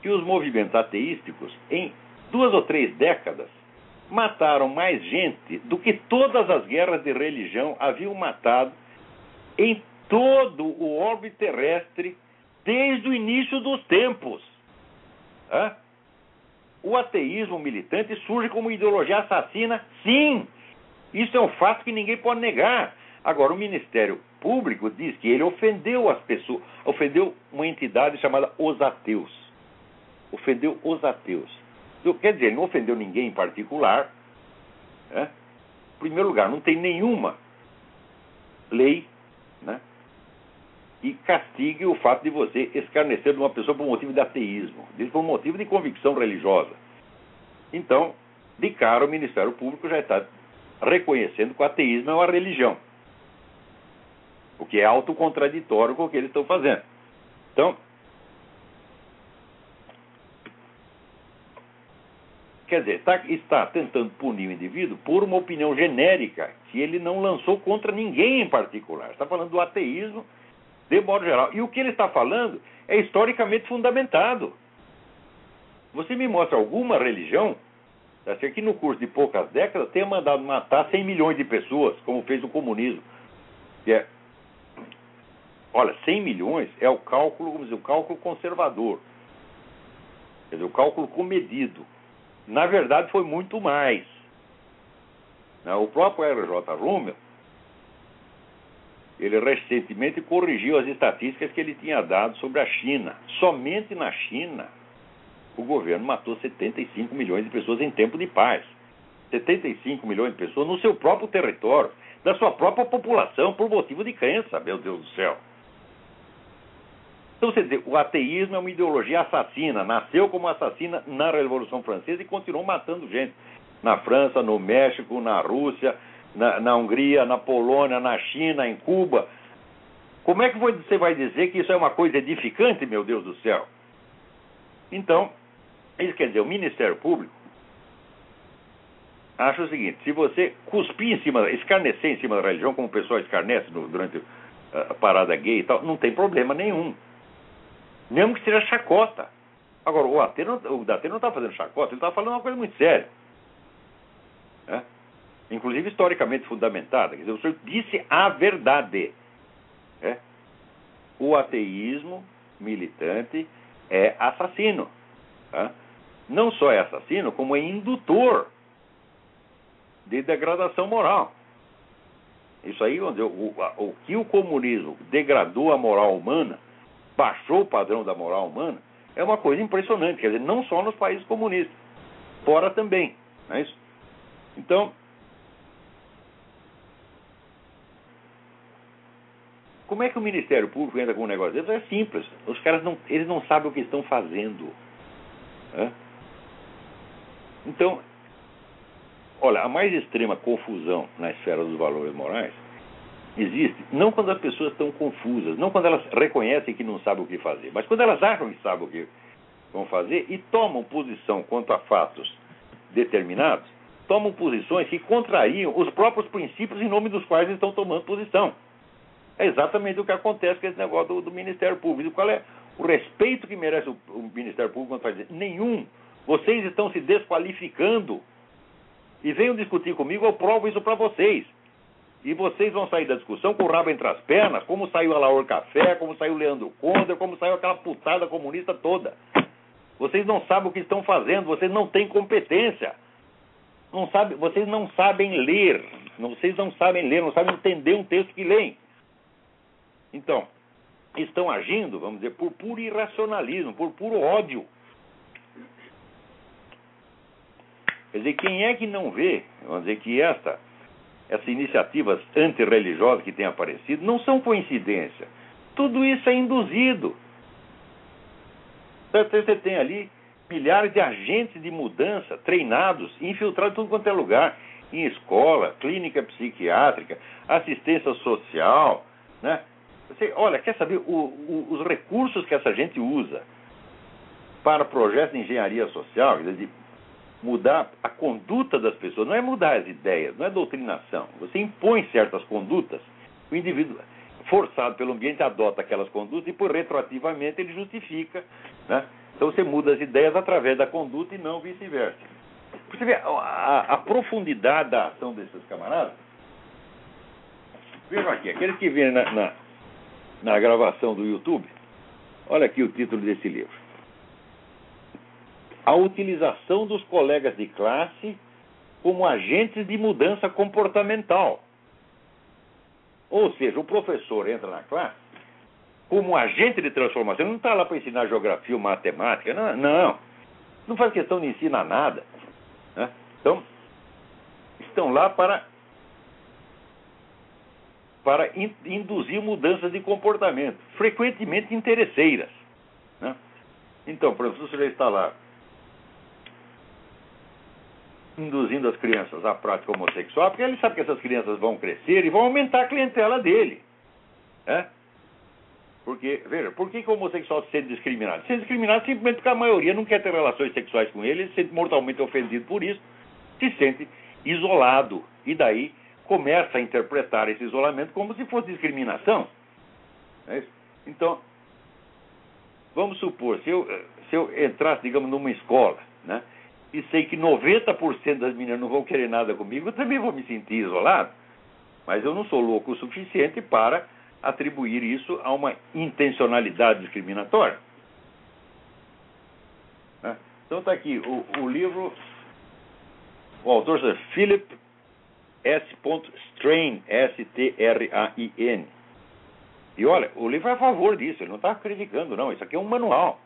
que os movimentos ateísticos, em duas ou três décadas, mataram mais gente do que todas as guerras de religião haviam matado em todo o orbe terrestre desde o início dos tempos. Hã? O ateísmo militante surge como ideologia assassina, sim. Isso é um fato que ninguém pode negar. Agora, o Ministério Público diz que ele ofendeu as pessoas, ofendeu uma entidade chamada Os Ateus. Ofendeu os ateus. Quer dizer, ele não ofendeu ninguém em particular. Né? Em primeiro lugar, não tem nenhuma lei né, e castigue o fato de você escarnecer de uma pessoa por motivo de ateísmo, por motivo de convicção religiosa. Então, de cara, o Ministério Público já está reconhecendo que o ateísmo é uma religião, o que é autocontraditório com o que eles estão fazendo. Então, quer dizer, está, está tentando punir o indivíduo por uma opinião genérica que ele não lançou contra ninguém em particular. Está falando do ateísmo de modo geral. E o que ele está falando é historicamente fundamentado. Você me mostra alguma religião tá, que no curso de poucas décadas tenha mandado matar 100 milhões de pessoas, como fez o comunismo. Que é, olha, 100 milhões é o cálculo, vamos dizer, o cálculo conservador. Quer dizer, o cálculo comedido. Na verdade, foi muito mais. Né, o próprio R.J. Rummel ele recentemente corrigiu as estatísticas que ele tinha dado sobre a China. Somente na China, o governo matou 75 milhões de pessoas em tempo de paz. 75 milhões de pessoas no seu próprio território. da sua própria população por motivo de crença, meu Deus do céu. Então, você dizer, o ateísmo é uma ideologia assassina, nasceu como assassina na Revolução Francesa e continuou matando gente. Na França, no México, na Rússia, na, na Hungria, na Polônia, na China, em Cuba. Como é que você vai dizer que isso é uma coisa edificante, meu Deus do céu? Então, isso quer dizer, o Ministério Público acha o seguinte: se você cuspir em cima, escarnecer em cima da religião, como o pessoal escarnece no, durante a parada gay e tal, não tem problema nenhum. Mesmo que seja chacota. Agora, o, AT não, o Datê não está fazendo chacota, ele está falando uma coisa muito séria. Né? Inclusive historicamente fundamentada. Quer dizer, o senhor disse a verdade. Né? O ateísmo militante é assassino. Tá? Não só é assassino, como é indutor de degradação moral. Isso aí, onde o, o que o comunismo degradou a moral humana baixou o padrão da moral humana, é uma coisa impressionante. Quer dizer, não só nos países comunistas, fora também. Não é isso? Então, como é que o Ministério Público entra com um negócio desse? É simples. Os caras não, eles não sabem o que estão fazendo. Né? Então, olha, a mais extrema confusão na esfera dos valores morais existe não quando as pessoas estão confusas, não quando elas reconhecem que não sabem o que fazer, mas quando elas acham que sabem o que vão fazer e tomam posição quanto a fatos determinados, tomam posições que contrariam os próprios princípios em nome dos quais estão tomando posição. É exatamente o que acontece com esse negócio do, do Ministério Público. Qual é o respeito que merece o, o Ministério Público quando faz isso? Nenhum. Vocês estão se desqualificando. E venham discutir comigo, eu provo isso para vocês. E vocês vão sair da discussão com o rabo entre as pernas, como saiu a Laor Café, como saiu o Leandro Conde, como saiu aquela putada comunista toda. Vocês não sabem o que estão fazendo, vocês não têm competência. Não sabe, vocês não sabem ler. Vocês não sabem ler, não sabem entender um texto que leem. Então, estão agindo, vamos dizer, por puro irracionalismo, por puro ódio. Quer dizer, quem é que não vê, vamos dizer, que essa essas iniciativas antirreligiosas que têm aparecido não são coincidência. Tudo isso é induzido. Você tem ali milhares de agentes de mudança treinados, infiltrados em tudo quanto é lugar em escola, clínica psiquiátrica, assistência social. Né? Você, olha, quer saber o, o, os recursos que essa gente usa para projetos de engenharia social, de mudar a conduta das pessoas, não é mudar as ideias, não é doutrinação. Você impõe certas condutas, o indivíduo, forçado pelo ambiente, adota aquelas condutas e, por retroativamente, ele justifica. Né? Então você muda as ideias através da conduta e não vice-versa. Você vê a, a, a, profundidade da ação desses camaradas. Vejam aqui, aqueles que vêm na, na, na gravação do YouTube, olha aqui o título desse livro a utilização dos colegas de classe como agentes de mudança comportamental. Ou seja, o professor entra na classe como agente de transformação. Ele não está lá para ensinar geografia ou matemática. Não, não. Não faz questão de ensinar nada. Né? Então, estão lá para, para in, induzir mudanças de comportamento, frequentemente interesseiras. Né? Então, o professor já está lá induzindo as crianças à prática homossexual, porque ele sabe que essas crianças vão crescer e vão aumentar a clientela dele. É? Porque, veja, por que, que o homossexual se sente discriminado? Se sente discriminado simplesmente porque a maioria não quer ter relações sexuais com ele, ele se sente mortalmente ofendido por isso, se sente isolado. E daí começa a interpretar esse isolamento como se fosse discriminação. É então, vamos supor, se eu, se eu entrasse, digamos, numa escola, né? E sei que 90% das meninas não vão querer nada comigo, eu também vou me sentir isolado. Mas eu não sou louco o suficiente para atribuir isso a uma intencionalidade discriminatória. Né? Então está aqui o, o, livro, o autor é Philip S. Strain, S-T-R-A-I-N. E olha, o livro é a favor disso, ele não está criticando, não. Isso aqui é um manual.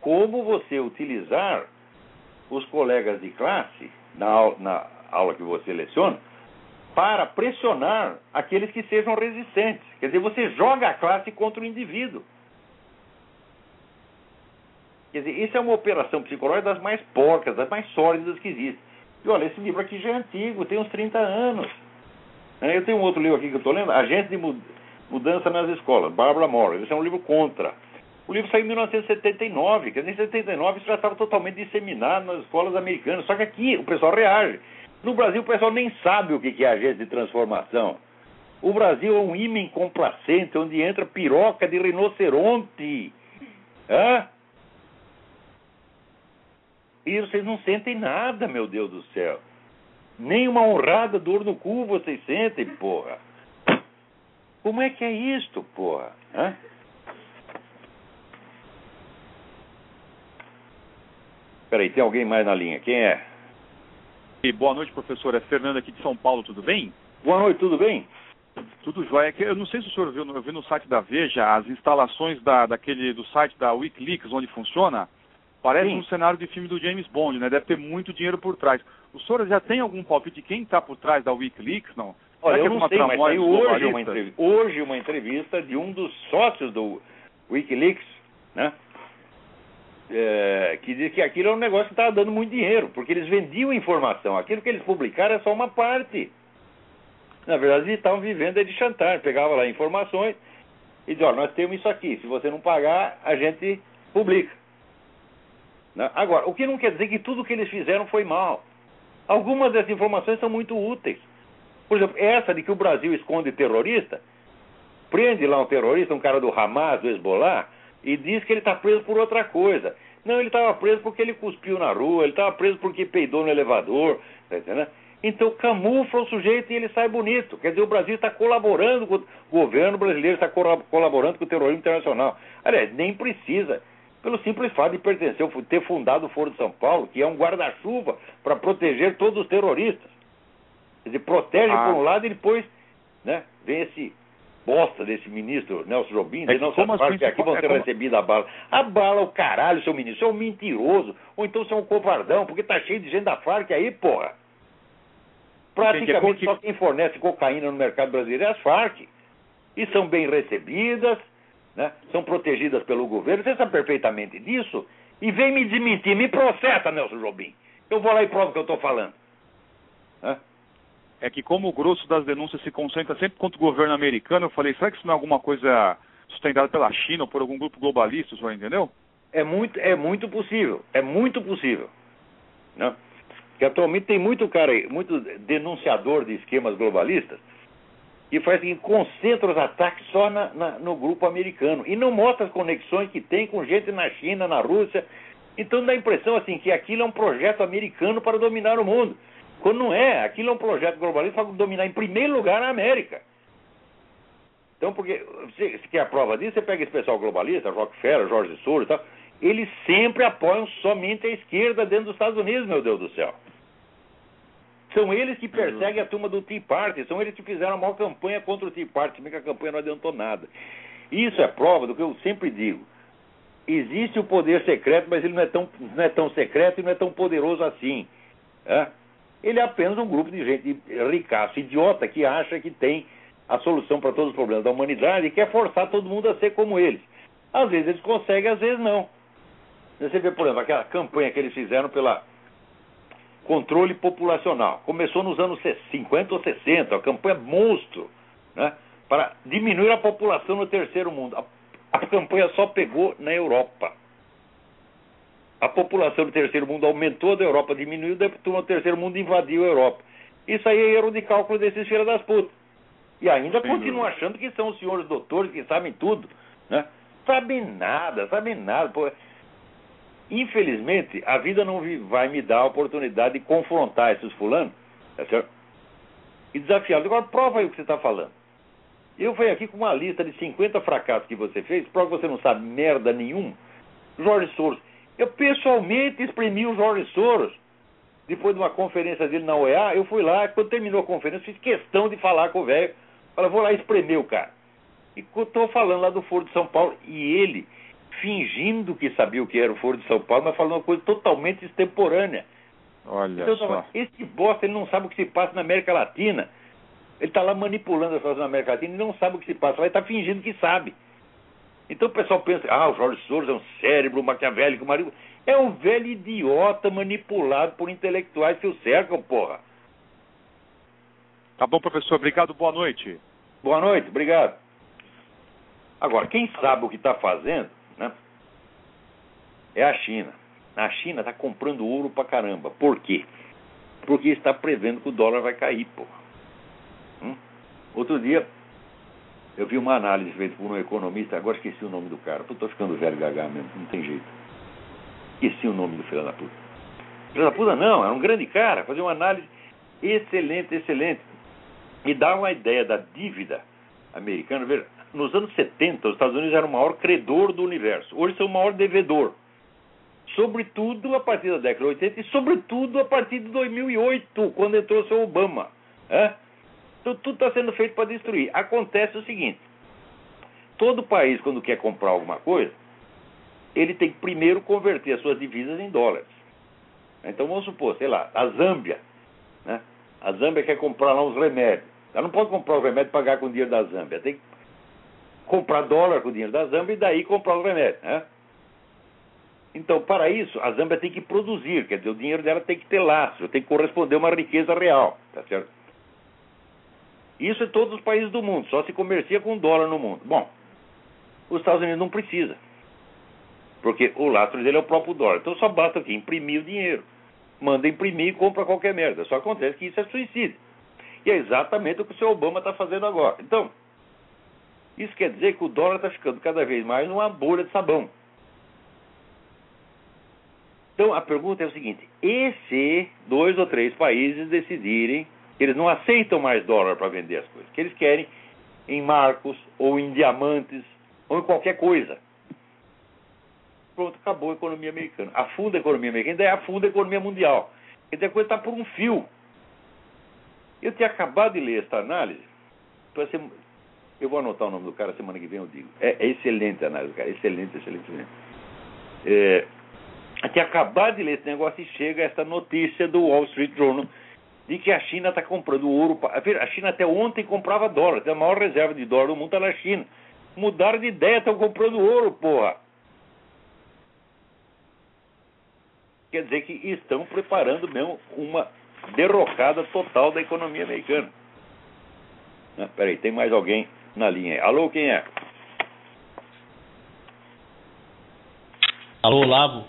Como você utilizar os colegas de classe, na, na aula que você leciona, para pressionar aqueles que sejam resistentes. Quer dizer, você joga a classe contra o indivíduo. Quer dizer, isso é uma operação psicológica das mais porcas, das mais sólidas que existem. E olha, esse livro aqui já é antigo, tem uns 30 anos. É, eu tenho um outro livro aqui que eu estou lendo, Agente de Mudança nas Escolas, Barbara Morris. Esse é um livro contra. O livro saiu em 1979, quer dizer, em 79 isso já estava totalmente disseminado nas escolas americanas. Só que aqui o pessoal reage. No Brasil, o pessoal nem sabe o que é agente de transformação. O Brasil é um ímã complacente, onde entra piroca de rinoceronte. Hã? E vocês não sentem nada, meu Deus do céu. Nem uma honrada dor no cu vocês sentem, porra. Como é que é isto, porra? Hã? Peraí, tem alguém mais na linha? Quem é? Boa noite, professor. É Fernando aqui de São Paulo, tudo bem? Boa noite, tudo bem? Tudo jóia. Eu não sei se o senhor viu, eu vi no site da Veja as instalações da, daquele, do site da Wikileaks, onde funciona. Parece Sim. um cenário de filme do James Bond, né? Deve ter muito dinheiro por trás. O senhor já tem algum palpite de quem está por trás da Wikileaks, não? Olha, eu é não sei, mas saiu hoje uma, hoje uma entrevista de um dos sócios do Wikileaks, né? É, que diz que aquilo é um negócio que estava dando muito dinheiro, porque eles vendiam informação. Aquilo que eles publicaram é só uma parte. Na verdade, eles estavam vivendo de chantar. Pegava lá informações e dizia, nós temos isso aqui, se você não pagar, a gente publica. Né? Agora, o que não quer dizer que tudo que eles fizeram foi mal. Algumas dessas informações são muito úteis. Por exemplo, essa de que o Brasil esconde terrorista, prende lá um terrorista, um cara do Hamas, do Hezbollah, e diz que ele está preso por outra coisa. Não, ele estava preso porque ele cuspiu na rua, ele estava preso porque peidou no elevador, tá entendendo? Então camufla o sujeito e ele sai bonito. Quer dizer, o Brasil está colaborando com o governo brasileiro, está colaborando com o terrorismo internacional. Aliás, nem precisa. Pelo simples fato de pertencer, ter fundado o Foro de São Paulo, que é um guarda-chuva para proteger todos os terroristas. Quer dizer, protege ah. por um lado e depois né, vem esse bosta desse ministro Nelson Jobim, é não como assim, que aqui vão é ser como... recebidos a bala. A bala, o caralho, seu ministro, você é um mentiroso, ou então você é um covardão, porque tá cheio de gente da Farc aí, porra. Praticamente só quem fornece cocaína no mercado brasileiro é as Farc. E são bem recebidas, né? são protegidas pelo governo, você sabe perfeitamente disso, e vem me desmentir, me processa, Nelson Jobim. Eu vou lá e provo o que eu estou falando. É que como o grosso das denúncias se concentra sempre contra o governo americano, eu falei, será que isso não é alguma coisa sustentada pela China ou por algum grupo globalista, o senhor entendeu? É muito, é muito possível, é muito possível. Né? Que atualmente tem muito cara, muito denunciador de esquemas globalistas que faz que concentra os ataques só na, na, no grupo americano e não mostra as conexões que tem com gente na China, na Rússia. Então dá a impressão assim que aquilo é um projeto americano para dominar o mundo. Quando não é, aquilo é um projeto globalista para dominar em primeiro lugar a América. Então, porque você, você quer a prova disso, você pega esse pessoal globalista, Rockefeller, Jorge Soros e tal, eles sempre apoiam somente a esquerda dentro dos Estados Unidos, meu Deus do céu. São eles que perseguem a turma do Tea Party, são eles que fizeram a maior campanha contra o Tea Party, que a campanha não adiantou nada. Isso é prova do que eu sempre digo. Existe o poder secreto, mas ele não é tão, não é tão secreto e não é tão poderoso assim. É? Ele é apenas um grupo de gente ricaço, idiota, que acha que tem a solução para todos os problemas da humanidade e quer forçar todo mundo a ser como eles. Às vezes eles conseguem, às vezes não. Você vê, por exemplo, aquela campanha que eles fizeram pela controle populacional. Começou nos anos 50 ou 60, a campanha monstro, né, para diminuir a população no terceiro mundo. A, a campanha só pegou na Europa a população do terceiro mundo aumentou, da Europa diminuiu, da turma do terceiro mundo invadiu a Europa. Isso aí é erro de cálculo desses filhos das putas. E ainda continuam achando que são os senhores doutores que sabem tudo. Né? Sabem nada, sabem nada. Pô. Infelizmente, a vida não vai me dar a oportunidade de confrontar esses fulanos tá certo? e desafiá-los. Agora, prova aí o que você está falando. Eu venho aqui com uma lista de 50 fracassos que você fez, prova que você não sabe merda nenhuma. Jorge Soros, eu pessoalmente exprimi o Jorge Soros. Depois de uma conferência dele na OEA, eu fui lá, quando terminou a conferência, fiz questão de falar com o velho. Falei, vou lá espremer o cara. E estou falando lá do Foro de São Paulo, e ele, fingindo que sabia o que era o Foro de São Paulo, mas falando uma coisa totalmente extemporânea. Olha então, só. Esse bosta, ele não sabe o que se passa na América Latina. Ele está lá manipulando a situação da América Latina e não sabe o que se passa lá e está fingindo que sabe. Então o pessoal pensa, ah, o Jorge Soros é um cérebro maquiavélico, marido. É um velho idiota manipulado por intelectuais que o cercam, porra. Tá bom, professor. Obrigado. Boa noite. Boa noite. Obrigado. Agora, quem sabe o que está fazendo, né? É a China. A China está comprando ouro pra caramba. Por quê? Porque está prevendo que o dólar vai cair, porra. Hum? Outro dia, eu vi uma análise feita por um economista, agora esqueci o nome do cara. Estou ficando velho gaga mesmo, não tem jeito. Esqueci o nome do filho da puta. Filho da puta não, era um grande cara, fazia uma análise excelente, excelente. E dá uma ideia da dívida americana. Veja, nos anos 70, os Estados Unidos eram o maior credor do universo. Hoje são o maior devedor. Sobretudo a partir da década de 80 e sobretudo a partir de 2008, quando entrou o seu Obama. É? Então tudo está sendo feito para destruir. Acontece o seguinte: todo país, quando quer comprar alguma coisa, ele tem que primeiro converter as suas divisas em dólares. Então vamos supor, sei lá, a Zâmbia. Né? A Zâmbia quer comprar lá uns remédios. Ela não pode comprar os remédios e pagar com o dinheiro da Zâmbia. Tem que comprar dólar com o dinheiro da Zâmbia e daí comprar os remédios. Né? Então, para isso, a Zâmbia tem que produzir, quer dizer, o dinheiro dela tem que ter laço, tem que corresponder a uma riqueza real, tá certo? Isso em todos os países do mundo, só se comercia com dólar no mundo. Bom, os Estados Unidos não precisa, porque o lastro dele é o próprio dólar. Então só basta aqui imprimir o dinheiro. Manda imprimir e compra qualquer merda. Só acontece que isso é suicídio. E é exatamente o que o seu Obama está fazendo agora. Então, isso quer dizer que o dólar está ficando cada vez mais numa bolha de sabão. Então a pergunta é o seguinte: e se dois ou três países decidirem eles não aceitam mais dólar para vender as coisas. Que eles querem em marcos ou em diamantes ou em qualquer coisa. Pronto, acabou a economia americana. Afunda a economia americana, daí afunda a economia mundial. Dizer, a coisa está por um fio. Eu tinha acabado de ler esta análise. Eu vou anotar o nome do cara, semana que vem eu digo. É, é excelente a análise, cara. Excelente, excelente, excelente. É, eu tinha acabado de ler esse negócio e chega esta notícia do Wall Street Journal de que a China está comprando ouro. A China até ontem comprava dólar, tem a maior reserva de dólar do mundo está na China. Mudaram de ideia, estão comprando ouro, porra. Quer dizer que estão preparando mesmo uma derrocada total da economia americana. Ah, peraí, tem mais alguém na linha. Alô, quem é? Alô, Lavo.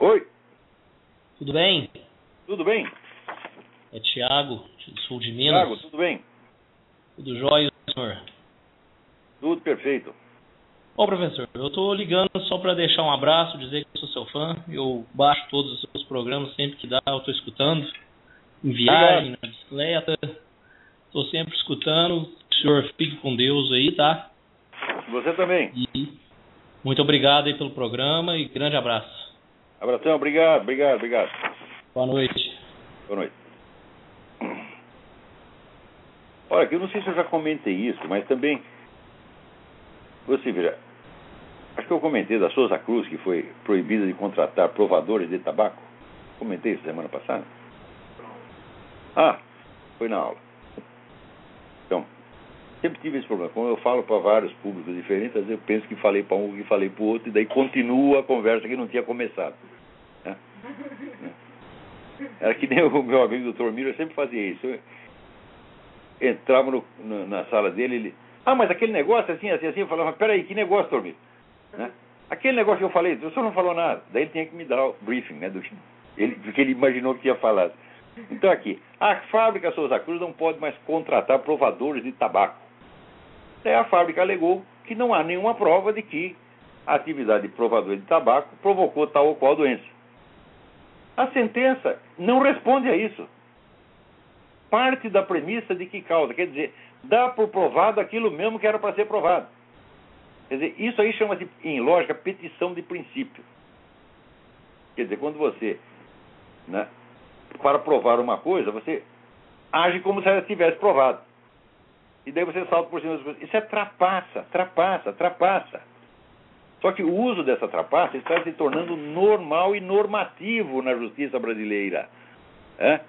Oi. Tudo bem? Tudo bem. É Tiago, sul de Minas. Tiago, tudo bem? Tudo jóia, senhor? Tudo perfeito. Bom, professor, eu estou ligando só para deixar um abraço, dizer que eu sou seu fã. Eu baixo todos os seus programas sempre que dá, eu estou escutando. Em viagem, Obrigado. na bicicleta. Estou sempre escutando. O senhor fique com Deus aí, tá? Você também. E muito obrigado aí pelo programa e grande abraço. Abração, obrigado, obrigado, obrigado. Boa noite. Boa noite. Olha, eu não sei se eu já comentei isso, mas também. Você veja, acho que eu comentei da Souza Cruz, que foi proibida de contratar provadores de tabaco. Comentei isso semana passada. Ah, foi na aula. Então, sempre tive esse problema. Como eu falo para vários públicos diferentes, às vezes eu penso que falei para um, que falei para o outro, e daí continua a conversa que não tinha começado. Né? Era que nem o meu amigo doutor Miro sempre fazia isso. Eu entrava no, no, na sala dele ele. Ah, mas aquele negócio assim, assim, assim, eu falava, peraí, que negócio, doutor Miro? Né? Aquele negócio que eu falei, o senhor não falou nada. Daí ele tinha que me dar o briefing, né? Do, ele, porque ele imaginou que tinha falado. Então aqui, a fábrica Souza Cruz não pode mais contratar provadores de tabaco. Daí a fábrica alegou que não há nenhuma prova de que a atividade de provador de tabaco provocou tal ou qual doença. A sentença não responde a isso. Parte da premissa de que causa, quer dizer, dá por provado aquilo mesmo que era para ser provado. Quer dizer, isso aí chama-se, em lógica, petição de princípio. Quer dizer, quando você, né, para provar uma coisa, você age como se ela tivesse provado. E daí você salta por cima das coisas. Isso é trapaça, trapaça, trapaça. Só que o uso dessa trapaça está se tornando normal e normativo na justiça brasileira. É?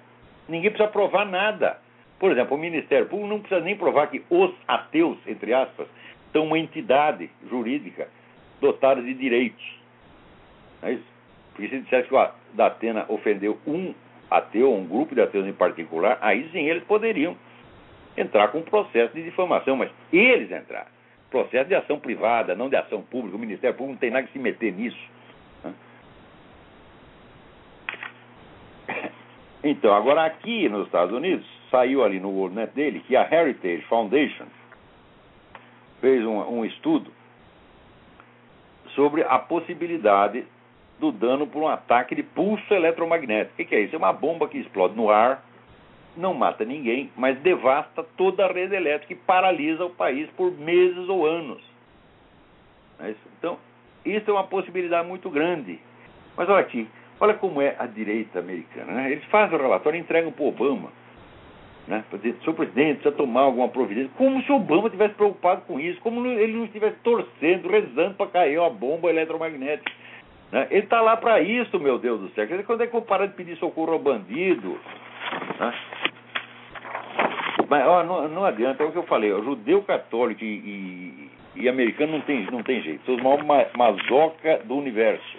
Ninguém precisa provar nada. Por exemplo, o Ministério Público não precisa nem provar que os ateus, entre aspas, são uma entidade jurídica dotada de direitos. Não é isso? Porque se dissesse que o Datena ofendeu um ateu, um grupo de ateus em particular, aí sim eles poderiam entrar com um processo de difamação, mas eles entraram. Processo de ação privada, não de ação pública. O Ministério Público não tem nada que se meter nisso. Né? Então, agora aqui nos Estados Unidos, saiu ali no WorldNet dele que a Heritage Foundation fez um, um estudo sobre a possibilidade do dano por um ataque de pulso eletromagnético. O que, é isso? É uma bomba que explode no ar, não mata ninguém, mas devasta toda a rede elétrica e paralisa o país por meses ou anos. É então, isso é uma possibilidade muito grande. Mas olha aqui, olha como é a direita americana. Né? Eles fazem o relatório e entregam para o Obama. Né? Para dizer, senhor presidente, precisa tomar alguma providência. Como se Obama estivesse preocupado com isso, como ele não estivesse torcendo, rezando para cair uma bomba eletromagnética. Né? Ele está lá para isso, meu Deus do céu. Quando é que eu parar de pedir socorro ao bandido? Né? Mas ó, não, não, adianta, é o que eu falei, ó, judeu católico e, e, e, americano não tem, não tem jeito. São os maiores mazoca do universo.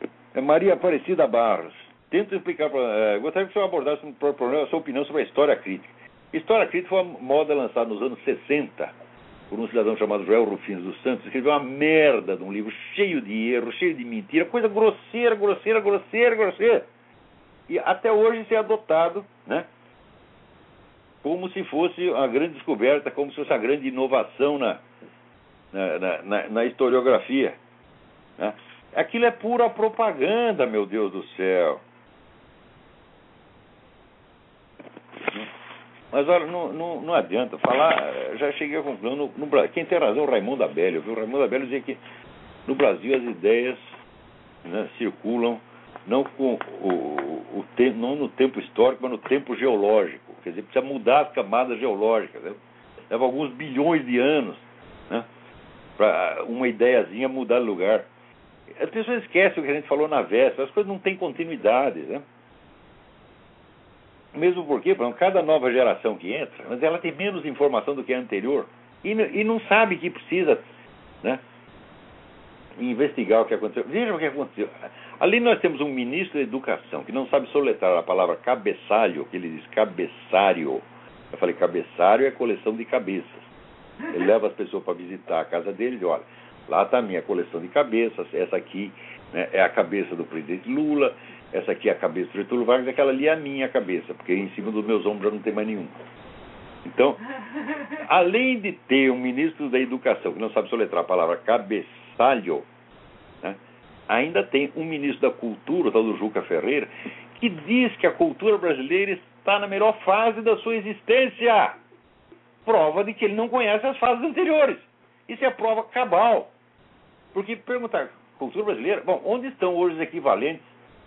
É Maria Aparecida Barros. Tento explicar para. É, gostaria que o senhor abordasse problema, a sua opinião sobre a história crítica. História crítica foi uma moda lançada nos anos 60 por um cidadão chamado Joel Rufino dos Santos. Escreveu uma merda de um livro cheio de erros, cheio de mentira, coisa grosseira, grosseira, grosseira, grosseira. E até hoje isso é adotado, né? Como se fosse uma grande descoberta, como se fosse a grande inovação na, na, na, na historiografia. Né? Aquilo é pura propaganda, meu Deus do céu. Mas olha, não, não, não adianta falar, já cheguei à conclusão, no, no, quem tem razão é o Raimundo Abelio, viu? O Raimundo Abelio dizia que no Brasil as ideias né, circulam não, com o, o tempo, não no tempo histórico, mas no tempo geológico. Quer dizer, precisa mudar as camadas geológicas. Né? Leva alguns bilhões de anos né, para uma ideiazinha mudar de lugar. As pessoas esquecem o que a gente falou na véspera, as coisas não têm continuidade, né? Mesmo porque, por exemplo, cada nova geração que entra, mas ela tem menos informação do que a anterior e, e não sabe que precisa né, investigar o que aconteceu. Veja o que aconteceu. Ali nós temos um ministro da Educação que não sabe soletrar a palavra cabeçalho, que ele diz cabeçário. Eu falei, cabeçário é coleção de cabeças. Ele leva as pessoas para visitar a casa dele e olha, Lá está a minha coleção de cabeças. Essa aqui né, é a cabeça do presidente Lula. Essa aqui é a cabeça do Getúlio Vargas. Aquela ali é a minha cabeça, porque em cima dos meus ombros não tem mais nenhum. Então, além de ter um ministro da Educação que não sabe soletrar a palavra cabeçalho, né, ainda tem um ministro da Cultura, o tal do Juca Ferreira, que diz que a cultura brasileira está na melhor fase da sua existência. Prova de que ele não conhece as fases anteriores. Isso é prova cabal. Porque perguntar, cultura brasileira, bom, onde estão hoje os equivalentes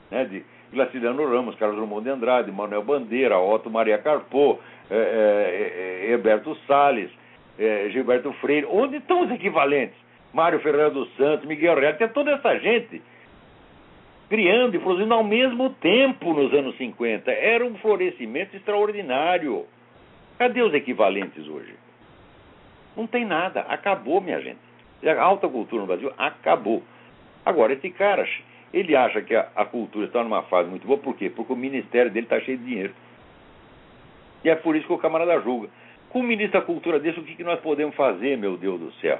né, de Graciliano Ramos, Carlos Drummond de Andrade, Manuel Bandeira, Otto Maria Carpô, é, é, é, Heberto Salles, é, Gilberto Freire, onde estão os equivalentes? Mário Ferreira dos Santos, Miguel Real, tem toda essa gente criando e produzindo ao mesmo tempo nos anos 50. Era um florescimento extraordinário. Cadê os equivalentes hoje? Não tem nada. Acabou, minha gente. A alta cultura no Brasil acabou. Agora, esse cara, ele acha que a, a cultura está numa fase muito boa, por quê? Porque o ministério dele está cheio de dinheiro. E é por isso que o camarada julga. Com o ministro da Cultura desse, o que, que nós podemos fazer, meu Deus do céu?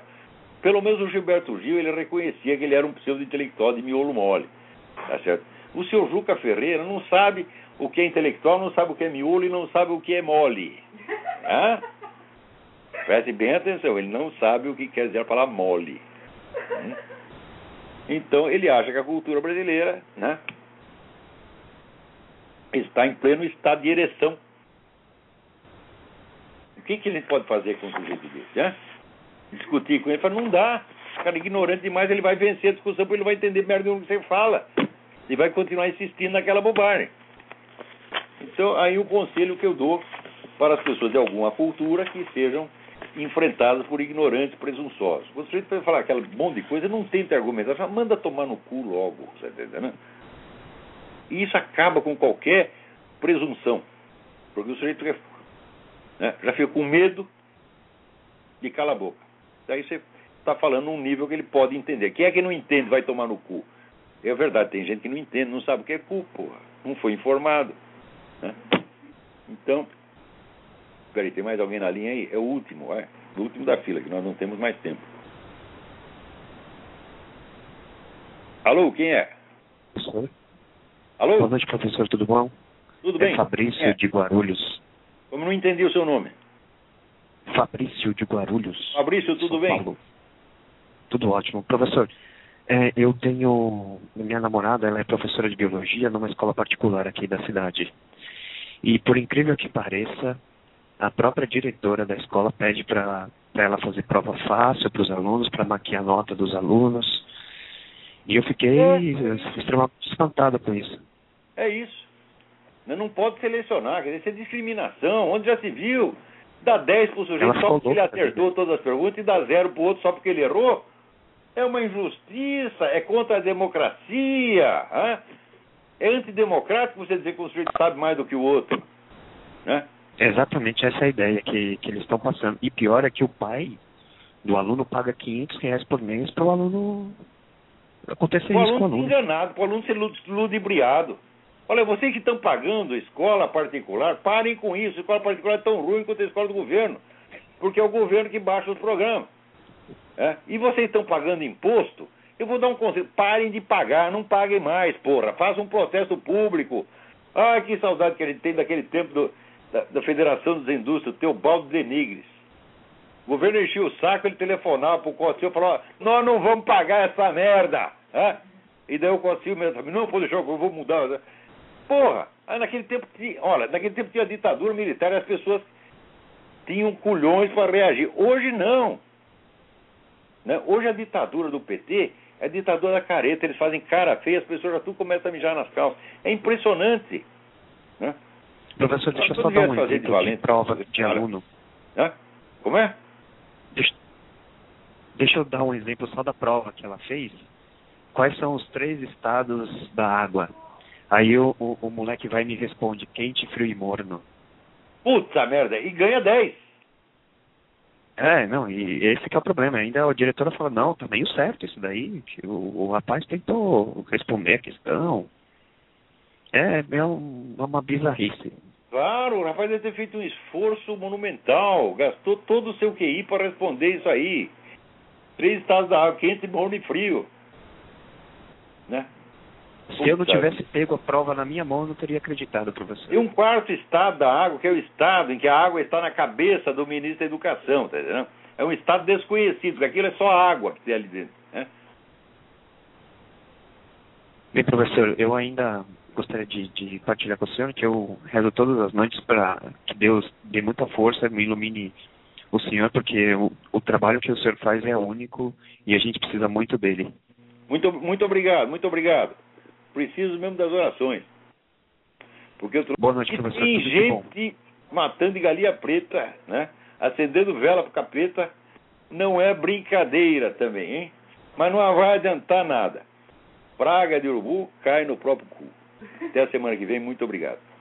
Pelo menos o Gilberto Gil, ele reconhecia que ele era um pseudo-intelectual de miolo mole. Tá certo? O seu Juca Ferreira não sabe o que é intelectual, não sabe o que é miolo e não sabe o que é mole. Hã? Preste bem atenção, ele não sabe o que quer dizer a palavra mole. Hum? Então ele acha que a cultura brasileira né, está em pleno estado de ereção. O que, que a gente pode fazer com um sujeito desse? Né? Discutir com ele, fala, não dá. O cara é ignorante demais, ele vai vencer a discussão porque ele vai entender merda do que você fala. E vai continuar insistindo naquela bobagem. Então, aí o conselho que eu dou para as pessoas de alguma cultura que sejam enfrentadas por ignorantes presunçosos. Sujeito vai falar aquele monte de coisa, não tenta argumentar, fala, manda tomar no cu logo, você entendendo? E isso acaba com qualquer presunção. Porque o sujeito né, já fica com medo de cala a boca. Daí você está falando num nível que ele pode entender. Quem é que não entende vai tomar no cu? É verdade, tem gente que não entende, não sabe o que é cu, porra. Não foi informado. Né? Então, peraí, tem mais alguém na linha aí? É o último, é. O último da fila, que nós não temos mais tempo. Alô, quem é? Professor? Alô? Boa noite, professor, tudo bom? Tudo É bem? Fabrício É. de Guarulhos. Como não entendi o seu nome? Fabrício de Guarulhos. Fabrício, tudo São bem? Paulo. Tudo ótimo. Professor, é, eu tenho. Minha namorada ela é professora de biologia numa escola particular aqui da cidade. E por incrível que pareça, a própria diretora da escola pede para ela fazer prova fácil para os alunos, para maquiar a nota dos alunos. E eu fiquei É. extremamente espantado com isso. É isso. Não- pode selecionar, quer dizer, isso é discriminação. Onde já se viu? Dá 10 pro sujeito Ela só porque ele acertou todas as perguntas e dá zero pro outro só porque ele errou? É uma injustiça, é contra a democracia. hã? É antidemocrático você dizer que o sujeito sabe mais do que o outro. Né? É exatamente essa a ideia que, que eles estão passando. E pior é que o pai do aluno paga 500 reais por mês para o aluno acontecer O isso com o aluno aluno. enganado, o aluno ser lud- ludibriado. Olha, vocês que estão pagando escola particular, parem com isso. Escola particular é tão ruim quanto a escola do governo. Porque é o governo que baixa os programas. É? E vocês estão pagando imposto? Eu vou dar um conselho. Parem de pagar, não paguem mais, porra. Façam um processo público. Ai, que saudade que a gente tem daquele tempo do- da, da Federação das Indústrias, Teobaldo Denigres. O governo enchia o saco, ele telefonava pro Conselho e falava, nós não vamos pagar essa merda. Hã? E daí o Conselho mesmo não, pode deixar, eu vou mudar. né? Porra, naquele tempo olha, naquele tempo tinha ditadura militar e as pessoas tinham culhões para reagir. Hoje não. Né? Hoje a ditadura do PT é a ditadura da careta, eles fazem cara feia, as pessoas já tudo começam a mijar nas calças. É impressionante. Né? Professor, deixa eu só dar um exemplo de prova de aluno. Hã? Como é? Deixa, deixa eu dar um exemplo só da prova que ela fez. Quais são os três estados da água? Aí o, o, o moleque vai e me responde quente, frio e morno. Puta merda, e ganha 10. É, não, e esse que é o problema. Ainda a diretora fala, não, tá meio certo isso daí. que O, o rapaz tentou responder a questão. É, é um- uma bizarrice. Claro, o rapaz deve ter feito um esforço monumental, gastou todo o seu QI para responder isso aí. Três estados da água, quente, morno e frio. Né? Se eu não Puta. tivesse pego a prova na minha mão, eu não teria acreditado, professor. E um quarto estado da água, que é o estado em que a água está na cabeça do ministro da Educação, tá entendendo? É um estado desconhecido, porque aquilo é só água que tem ali dentro. Né? Bem, professor, eu ainda gostaria de, de partilhar com o senhor que eu rezo todas as noites para que Deus dê muita força, me ilumine o senhor, porque o, o trabalho que o senhor faz é único e a gente precisa muito dele. Muito, muito obrigado, muito obrigado. Preciso mesmo das orações. Porque eu Boa noite, professor. tem gente matando de galinha preta, né? Acendendo vela pro capeta. Não é brincadeira também, hein? Mas não vai adiantar nada. Praga de urubu cai no próprio cu. Até a semana que vem. Muito obrigado.